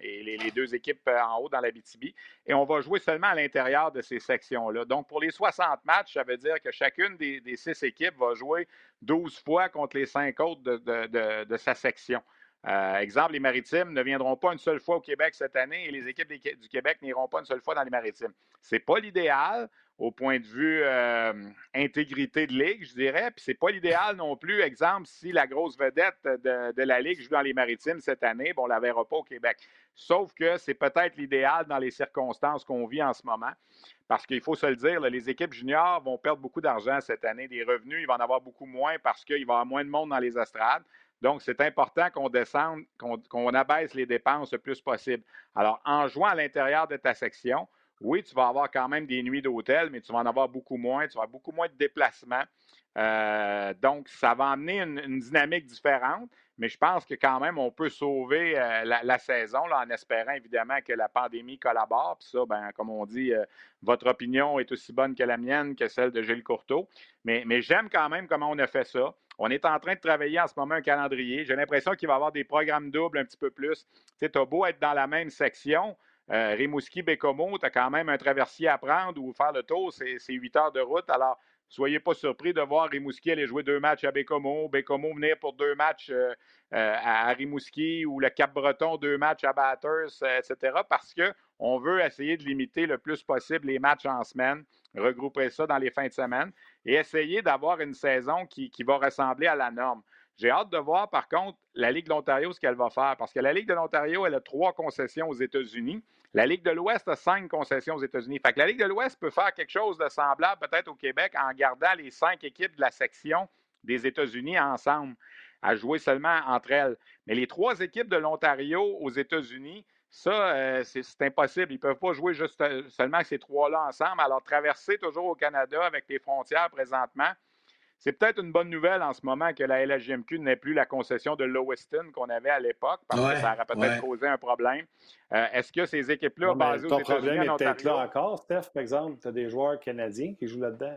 et les, deux équipes en haut dans la BTB. Et on va jouer seulement à l'intérieur de ces sections-là. Donc, pour les 60 matchs, ça veut dire que chacune des, six équipes va jouer 12 fois contre les cinq autres de sa section. Euh, exemple, les Maritimes ne viendront pas une seule fois au Québec cette année et les équipes du Québec n'iront pas une seule fois dans les Maritimes. Ce n'est pas l'idéal au point de vue euh, intégrité de ligue, je dirais. Puis c'est pas l'idéal non plus, exemple, si la grosse vedette de, la ligue joue dans les Maritimes cette année, bon, on la verra pas au Québec. Sauf que c'est peut-être l'idéal dans les circonstances qu'on vit en ce moment. Parce qu'il faut se le dire, les équipes juniors vont perdre beaucoup d'argent cette année. Des revenus, il va en avoir beaucoup moins parce qu'il va y avoir moins de monde dans les estrades. Donc, c'est important qu'on descende, qu'on abaisse les dépenses le plus possible. Alors, en jouant à l'intérieur de ta section, oui, tu vas avoir quand même des nuits d'hôtel, mais tu vas en avoir beaucoup moins, tu vas avoir beaucoup moins de déplacements. Euh, donc, ça va amener une, dynamique différente, mais je pense que quand même, on peut sauver euh, la, saison en espérant évidemment que la pandémie collabore. Puis ça, ben, comme on dit, euh, votre opinion est aussi bonne que la mienne, que celle de Gilles Courteau. Mais j'aime quand même comment on a fait ça. On est en train de travailler en ce moment un calendrier. J'ai l'impression qu'il va y avoir des programmes doubles un petit peu plus. Tu sais, as beau être dans la même section. Euh, Rimouski, Bécomo, tu as quand même un traversier à prendre ou faire le tour, c'est huit heures de route. Alors, soyez pas surpris de voir Rimouski aller jouer deux matchs à Bécomo, Bécomo venir pour deux matchs euh, euh, à Rimouski ou le Cap-Breton, deux matchs à Batters, etc. Parce qu'on veut essayer de limiter le plus possible les matchs en semaine, regrouper ça dans les fins de semaine et essayer d'avoir une saison qui, va ressembler à la norme. J'ai hâte de voir, par contre, la Ligue de l'Ontario, ce qu'elle va faire. Parce que la Ligue de l'Ontario, elle a trois concessions aux États-Unis. La Ligue de l'Ouest a cinq concessions aux États-Unis. Fait que la Ligue de l'Ouest peut faire quelque chose de semblable peut-être au Québec en gardant les cinq équipes de la section des États-Unis ensemble, à jouer seulement entre elles. Mais les trois équipes de l'Ontario aux États-Unis, ça, euh, c'est impossible. Ils ne peuvent pas jouer juste euh, seulement ces trois-là ensemble. Alors, traverser toujours au Canada avec les frontières présentement, c'est peut-être une bonne nouvelle en ce moment que la LHJMQ n'ait plus la concession de Lewiston qu'on avait à l'époque, parce que ça aurait peut-être causé un problème. Euh, est-ce que ces équipes-là, basées aux États-Unis, problème est peut-être là encore, Steph, par exemple. Tu as des joueurs canadiens qui jouent là-dedans.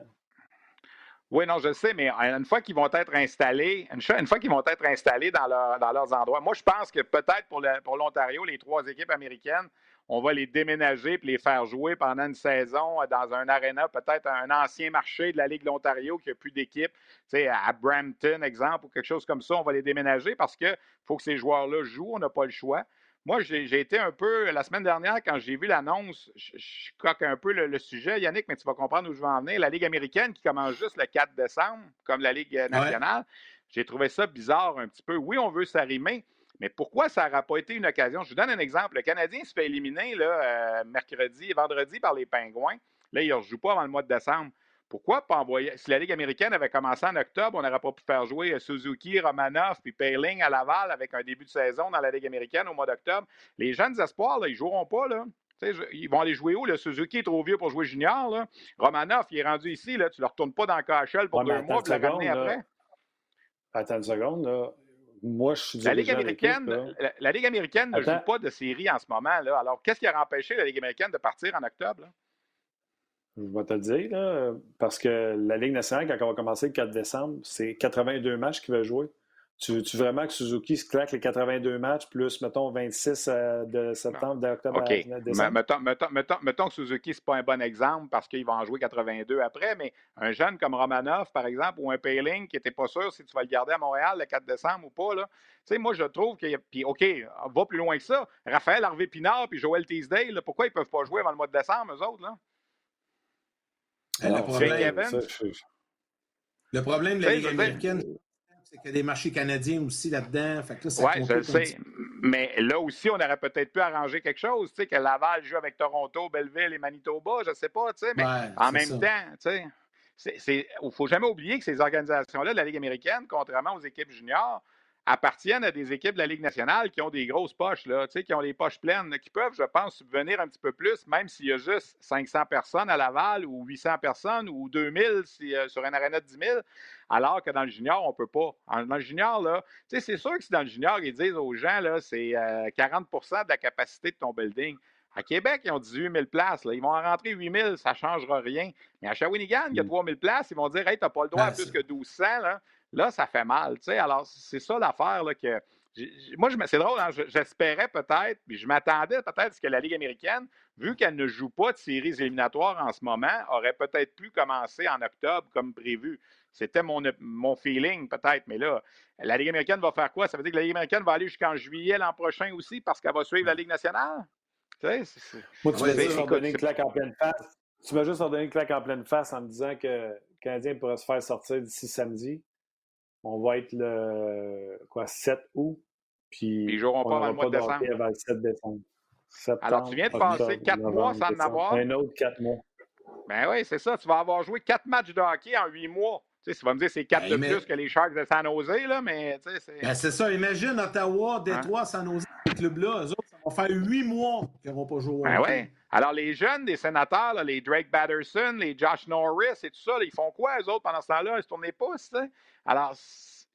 Oui, non, je sais, mais une fois qu'ils vont être installés, une fois qu'ils vont être installés dans, dans, leurs endroits, moi, je pense que peut-être pour l'Ontario, les trois équipes américaines, on va les déménager et les faire jouer pendant une saison dans un aréna, peut-être un ancien marché de la Ligue de l'Ontario qui n'a plus d'équipe, à Brampton, exemple, ou quelque chose comme ça. On va les déménager parce qu'il faut que ces joueurs-là jouent, on n'a pas le choix. Moi, j'ai été un peu, la semaine dernière, quand j'ai vu l'annonce, je, coque un peu le, sujet, Yannick, mais tu vas comprendre où je vais en venir. La Ligue américaine qui commence juste le 4 décembre, comme la Ligue nationale, j'ai trouvé ça bizarre un petit peu. Oui, on veut s'arrimer, mais pourquoi ça n'aura pas été une occasion? Je vous donne un exemple. Le Canadien se fait éliminer là, euh, mercredi et vendredi par les Pingouins. Là, il ne rejoue pas avant le mois de décembre. Pourquoi pas envoyer? Si la Ligue américaine avait commencé en octobre, on n'aurait pas pu faire jouer euh, Suzuki, Romanov puis Payling à Laval avec un début de saison dans la Ligue américaine au mois d'octobre. Les jeunes espoirs, là, ils ne joueront pas. Là. ils vont aller jouer où? Le Suzuki est trop vieux pour jouer junior. Là. Romanov, il est rendu ici. Là. Tu ne le retournes pas dans le KHL pour deux mois pour le ramener après. Attends une seconde. Là. Moi, je suis la Ligue américaine, la, Ligue américaine ne joue pas de série en ce moment. Là. Alors, qu'est-ce qui a empêché la Ligue américaine de partir en octobre? Je vais te le dire, là, parce que la Ligue nationale, quand on va commencer le 4 décembre, c'est 82 matchs qu'il va jouer. Tu veux-tu vraiment que Suzuki se claque les 82 matchs plus, mettons, 26 euh, de septembre, d'octobre à décembre? Mettons, mettons, mettons, mettons, que Suzuki, ce n'est pas un bon exemple parce qu'il va en jouer 82 après, mais un jeune comme Romanov, par exemple, ou un Payling qui n'était pas sûr si tu vas le garder à Montréal le 4 décembre ou pas, là. Tu sais, moi, je trouve que. Puis, OK, va plus loin que ça. Raphaël Harvey-Pinard puis Joël Teasdale, pourquoi ils ne peuvent pas jouer avant le mois de décembre, eux autres, là? le, problème, le problème de la Ligue américaine, c'est qu'il y a des marchés canadiens aussi là-dedans. Oui, je le sais. Mais là aussi, on aurait peut-être pu arranger quelque chose, tu sais, que Laval joue avec Toronto, Belleville et Manitoba, je ne sais pas, tu sais, mais en même temps, tu sais, il ne faut jamais oublier que ces organisations-là de la Ligue américaine, contrairement aux équipes juniors, appartiennent à des équipes de la Ligue nationale qui ont des grosses poches, là, qui ont les poches pleines, qui peuvent, je pense, subvenir un petit peu plus, même s'il y a juste 500 personnes à Laval ou 800 personnes ou 2000 si, euh, sur un aréna de 10 000, alors que dans le junior, on ne peut pas. Dans le junior, là, c'est sûr que si dans le junior, ils disent aux gens, là, c'est 40% euh, de la capacité de ton building. À Québec, ils ont 18 000 places. Là. Ils vont en rentrer 8 000, ça ne changera rien. Mais à Shawinigan, il y a 3 mm. 000 places. Ils vont dire Hey, tu n'as pas le droit à ben, plus que 1200. Là. Là, ça fait mal. sais. Alors, c'est ça l'affaire que. Moi, c'est drôle, hein, j'espérais peut-être, puis je m'attendais peut-être à ce que la Ligue américaine, vu qu'elle ne joue pas de séries éliminatoires en ce moment, aurait peut-être pu commencer en octobre comme prévu. C'était mon, mon feeling peut-être, mais là, la Ligue américaine va faire quoi? Ça veut dire que la Ligue américaine va aller jusqu'en juillet l'an prochain aussi parce qu'elle va suivre la Ligue nationale? Tu sais, Moi, tu vas juste leur donner une claque en pleine face. Tu vas juste leur donner une claque en pleine face en me disant que le Canadien pourrait se faire sortir d'ici samedi. On va être le quoi, 7 août. Puis ils joueront pas avant le mois de décembre. Avant le 7 décembre. Alors, tu viens de passer 4 mois sans en avoir? Un autre 4 mois. Ben oui, c'est ça. Tu vas avoir joué 4 matchs de hockey en 8 mois. Tu sais, tu vas me dire c'est 4 ben, de plus que les Sharks de San Jose, là, mais tu sais, c'est. Ben, c'est ça. Imagine Ottawa, Détroit, hein? San Jose, ces clubs-là. Eux autres, ça va faire 8 mois qu'ils n'auront pas joué. Ben oui. Alors, les jeunes des sénateurs, là, les Drake Batterson, les Josh Norris et tout ça, là, ils font quoi, eux autres, pendant ce temps-là? Ils se tournent les pouces, Alors,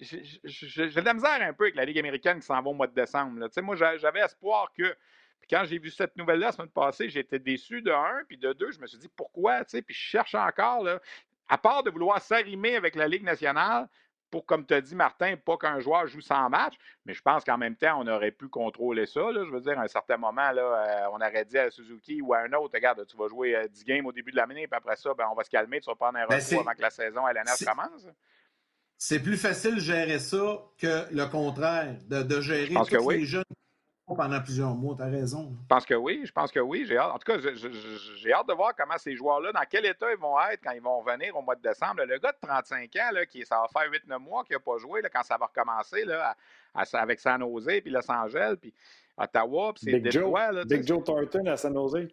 j'ai de la misère un peu avec la Ligue américaine qui s'en va au mois de décembre. Moi, j'avais espoir que. Puis quand j'ai vu cette nouvelle-là la semaine passée, j'étais déçu de un, puis de deux, je me suis dit pourquoi, puis je cherche encore, là, à part de vouloir s'arrimer avec la Ligue nationale, pour, comme tu as dit, Martin, pas qu'un joueur joue 100 matchs, mais je pense qu'en même temps, on aurait pu contrôler ça. Je veux dire, à un certain moment, là, euh, on aurait dit à Suzuki ou à un autre, regarde, tu vas jouer 10 euh, games au début de l'année, puis après ça, ben, on va se calmer, tu vas prendre un ben, repos avant que la saison LNF commence c'est plus facile de gérer ça que le contraire, de, gérer tous les jeunes pendant plusieurs mois. Tu as raison. Je pense que oui. Je pense que oui. J'ai hâte. En tout cas, j'ai hâte de voir comment ces joueurs-là, dans quel état ils vont être quand ils vont venir au mois de décembre. Le gars de 35 ans, là, qui, ça va faire 8-9 mois qu'il n'a pas joué, là, quand ça va recommencer là, avec San Jose, puis Los Angeles, puis Ottawa, puis c'est Big Joe, Big Joe Thornton à San Jose.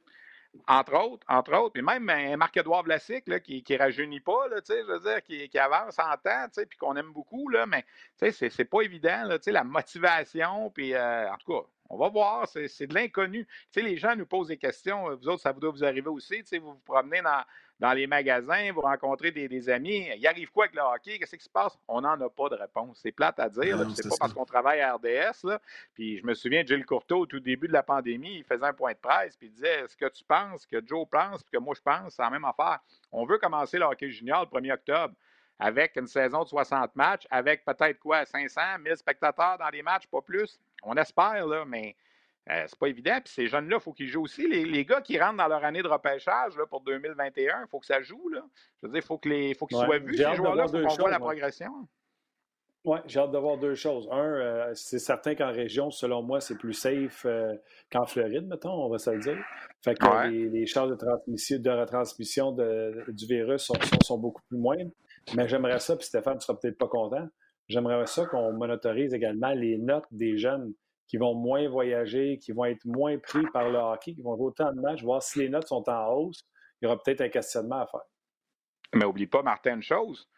Entre autres, entre autres. Puis même un Marc-Edouard Vlasic qui ne rajeunit pas, là, je veux dire, qui, qui avance en temps, puis qu'on aime beaucoup, là, mais c'est pas évident, là, la motivation, puis euh, en tout cas, on va voir, c'est, de l'inconnu. les gens nous posent des questions, vous autres, ça doit vous arriver aussi, vous vous promenez dans, dans les magasins, vous rencontrez des, amis. Il arrive quoi avec le hockey? Qu'est-ce qui se passe? On n'en a pas de réponse. C'est plate à dire. C'est pas parce qu'on travaille à RDS. Là. Puis je me souviens de Gilles Courteau, au tout début de la pandémie, il faisait un point de presse, puis il disait ce que tu penses, ce que Joe pense, puis que moi je pense, c'est la même affaire. On veut commencer le hockey junior le 1er octobre avec une saison de 60 matchs, avec peut-être quoi, 500, 1000 spectateurs dans les matchs, pas plus. On espère, là, mais euh, c'est pas évident. Puis ces jeunes-là, il faut qu'ils jouent aussi. Les, gars qui rentrent dans leur année de repêchage là, pour 2021, il faut que ça joue. Là. Je veux dire, il faut qu'ils faut qu'ils soient vus, ces joueurs-là, pour qu'on voit la progression. Oui, j'ai hâte de voir deux choses. Un, euh, c'est certain qu'en région, selon moi, c'est plus safe euh, qu'en Floride, mettons, on va se le dire. Fait que les, chances de, transmission, de retransmission du virus sont, sont, beaucoup plus moindres. Mais j'aimerais ça, puis Stéphane, tu seras peut-être pas content, j'aimerais ça qu'on monotorise également les notes des jeunes qui vont moins voyager, qui vont être moins pris par le hockey, qui vont jouer autant de matchs, voir si les notes sont en hausse, il y aura peut-être un questionnement à faire. Mais oublie pas, Martin, une chose.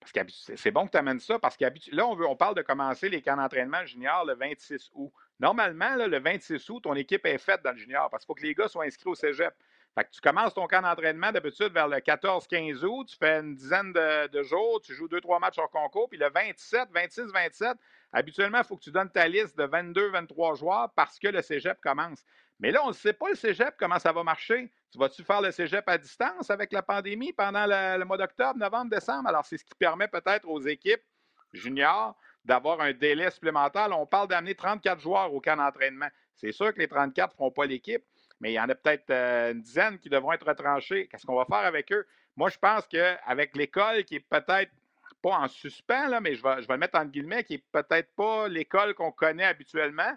Parce que c'est bon que tu amènes ça, parce que là, on parle de commencer les camps d'entraînement junior le 26 août. Normalement, le 26 août, ton équipe est faite dans le junior, parce qu'il faut que les gars soient inscrits au cégep. Fait que tu commences ton camp d'entraînement d'habitude vers le 14-15 août, tu fais une dizaine de, jours, tu joues deux, trois matchs hors concours, puis le 27, 26, 27, Habituellement, il faut que tu donnes ta liste de 22, 23 joueurs parce que le cégep commence. Mais là, on ne sait pas le cégep, comment ça va marcher. Tu vas-tu faire le cégep à distance avec la pandémie pendant le, mois d'octobre, novembre, décembre? Alors, c'est ce qui permet peut-être aux équipes juniors d'avoir un délai supplémentaire. on parle d'amener 34 joueurs au camp d'entraînement. C'est sûr que les 34 ne feront pas l'équipe, mais il y en a peut-être euh, une dizaine qui devront être retranchés. Qu'est-ce qu'on va faire avec eux? Moi, je pense qu'avec l'école qui est peut-être pas en suspens, là, mais je vais, je vais le mettre en guillemets, qui n'est peut-être pas l'école qu'on connaît habituellement.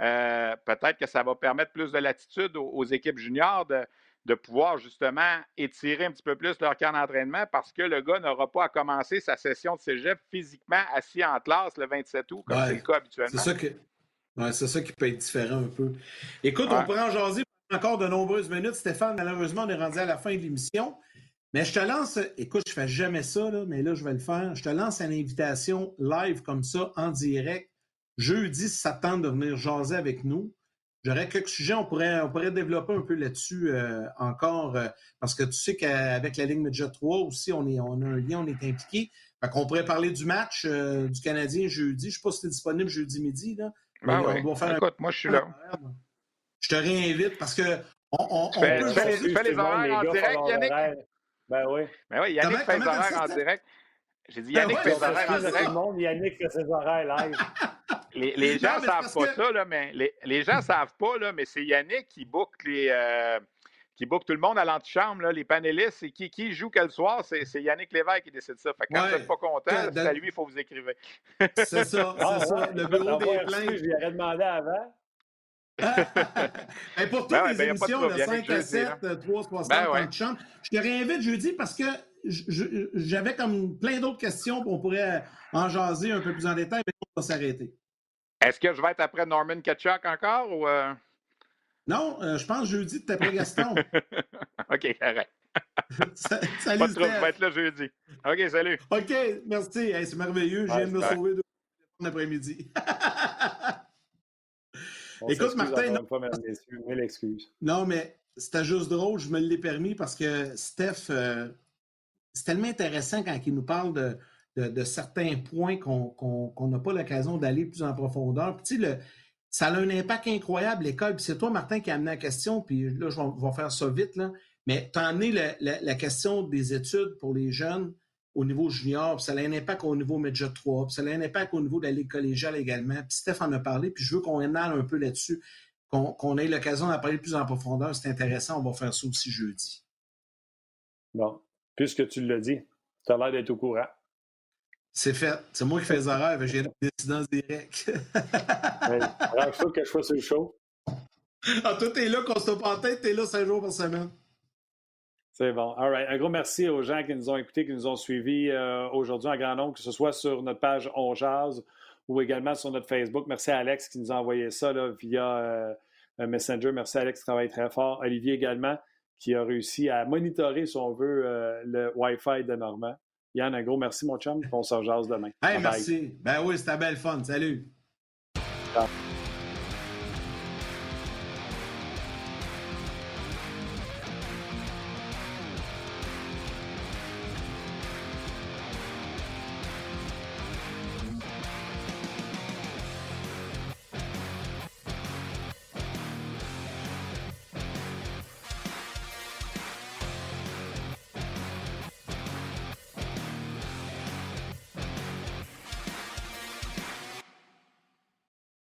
Euh, peut-être que ça va permettre plus de latitude aux, équipes juniors de, de, pouvoir justement étirer un petit peu plus leur camp d'entraînement parce que le gars n'aura pas à commencer sa session de cégep physiquement assis en classe le 27 août, comme c'est le cas habituellement. C'est ça, que... c'est ça qui peut être différent un peu. Écoute, on pourrait en jaser encore de nombreuses minutes. Stéphane, malheureusement, on est rendu à la fin de l'émission. Mais je te lance, écoute, je fais jamais ça, là, mais là, je vais le faire. Je te lance une invitation live comme ça, en direct. Jeudi, si ça tente de venir jaser avec nous. J'aurais quelques sujets, on pourrait, on pourrait développer un peu là-dessus euh, encore, euh, parce que tu sais qu'avec la Ligue Medja 3 aussi, on, est, on a un lien, on est impliqué. Fait qu'on pourrait parler du match euh, du Canadien jeudi. Je ne sais pas si c'est disponible jeudi midi. Là. Ben on faire Écoute, moi, je suis là. Je te réinvite parce que on, on, tu fais, peut... les, tu fais les horaires en direct, Yannick? Ben oui. Ben oui, Yannick fait ses horaires en direct. J'ai dit ben Yannick fait ses horaires en direct. Le monde, Yannick fait ses horaires live. Les, les gens ne savent pas ça, là, mais les, les gens ne savent pas, là, mais c'est Yannick qui book les. Euh, qui book tout le monde à l'antichambre, les panélistes, et qui, qui joue quel soir, c'est Yannick Lévesque qui décide ça. Fait que quand vous n'êtes pas content, c'est à lui, il faut vous écrire. C'est ça, c'est ça. Le bureau des plaintes. Je lui aurais demandé avant. Et pour toutes ben les ben, émissions, de 5 à 7, 3, 3, 5, chambres, je te réinvite jeudi parce que j'avais comme plein d'autres questions, on pourrait en jaser un peu plus en détail, mais on va s'arrêter. Est-ce que je vais être après Norman Ketchuk encore ou. Euh? Non, euh, je pense jeudi, tu es après Gaston. OK, arrête. salut, Pas de trouble, je vais être là jeudi. OK, salut. OK, merci. c'est merveilleux. Je viens de me sauver de l'après-midi. Écoute, Martin. Non, non, mais c'était juste drôle, je me l'ai permis parce que Steph, euh, c'est tellement intéressant quand il nous parle de, de, certains points qu'on n'a pas l'occasion d'aller plus en profondeur. Puis, tu sais, ça a un impact incroyable, l'école. Puis c'est toi, Martin, qui a amené la question, puis là, je vais, faire ça vite, là. Mais tu as amené la, question des études pour les jeunes au niveau junior, puis ça a un impact au niveau Medja 3, puis ça a un impact au niveau de la Ligue collégiale également. Puis Steph en a parlé, puis je veux qu'on énale un peu là-dessus, qu'on ait l'occasion d'en parler plus en profondeur. C'est intéressant, on va faire ça aussi jeudi. Bon, puisque tu l'as dit, tu as l'air d'être au courant. C'est fait. C'est moi qui fais les horaires, j'ai une décidence directe. Alors, il faut que je fasse le show. Ah, toi, t'es là, qu'on se tape en tête, t'es là cinq jours par semaine. C'est bon. All right. Un gros merci aux gens qui nous ont écoutés, qui nous ont suivis euh, aujourd'hui en grand nombre, que ce soit sur notre page On Jazz ou également sur notre Facebook. Merci à Alex qui nous a envoyé ça là, via euh, Messenger. Merci à Alex qui travaille très fort. Olivier également. qui a réussi à monitorer, si on veut, le Wi-Fi de Normand. Yann, un gros merci, mon chum. On se rejase demain. Hey, merci. Ben oui, c'était belle fun. Salut. Ciao.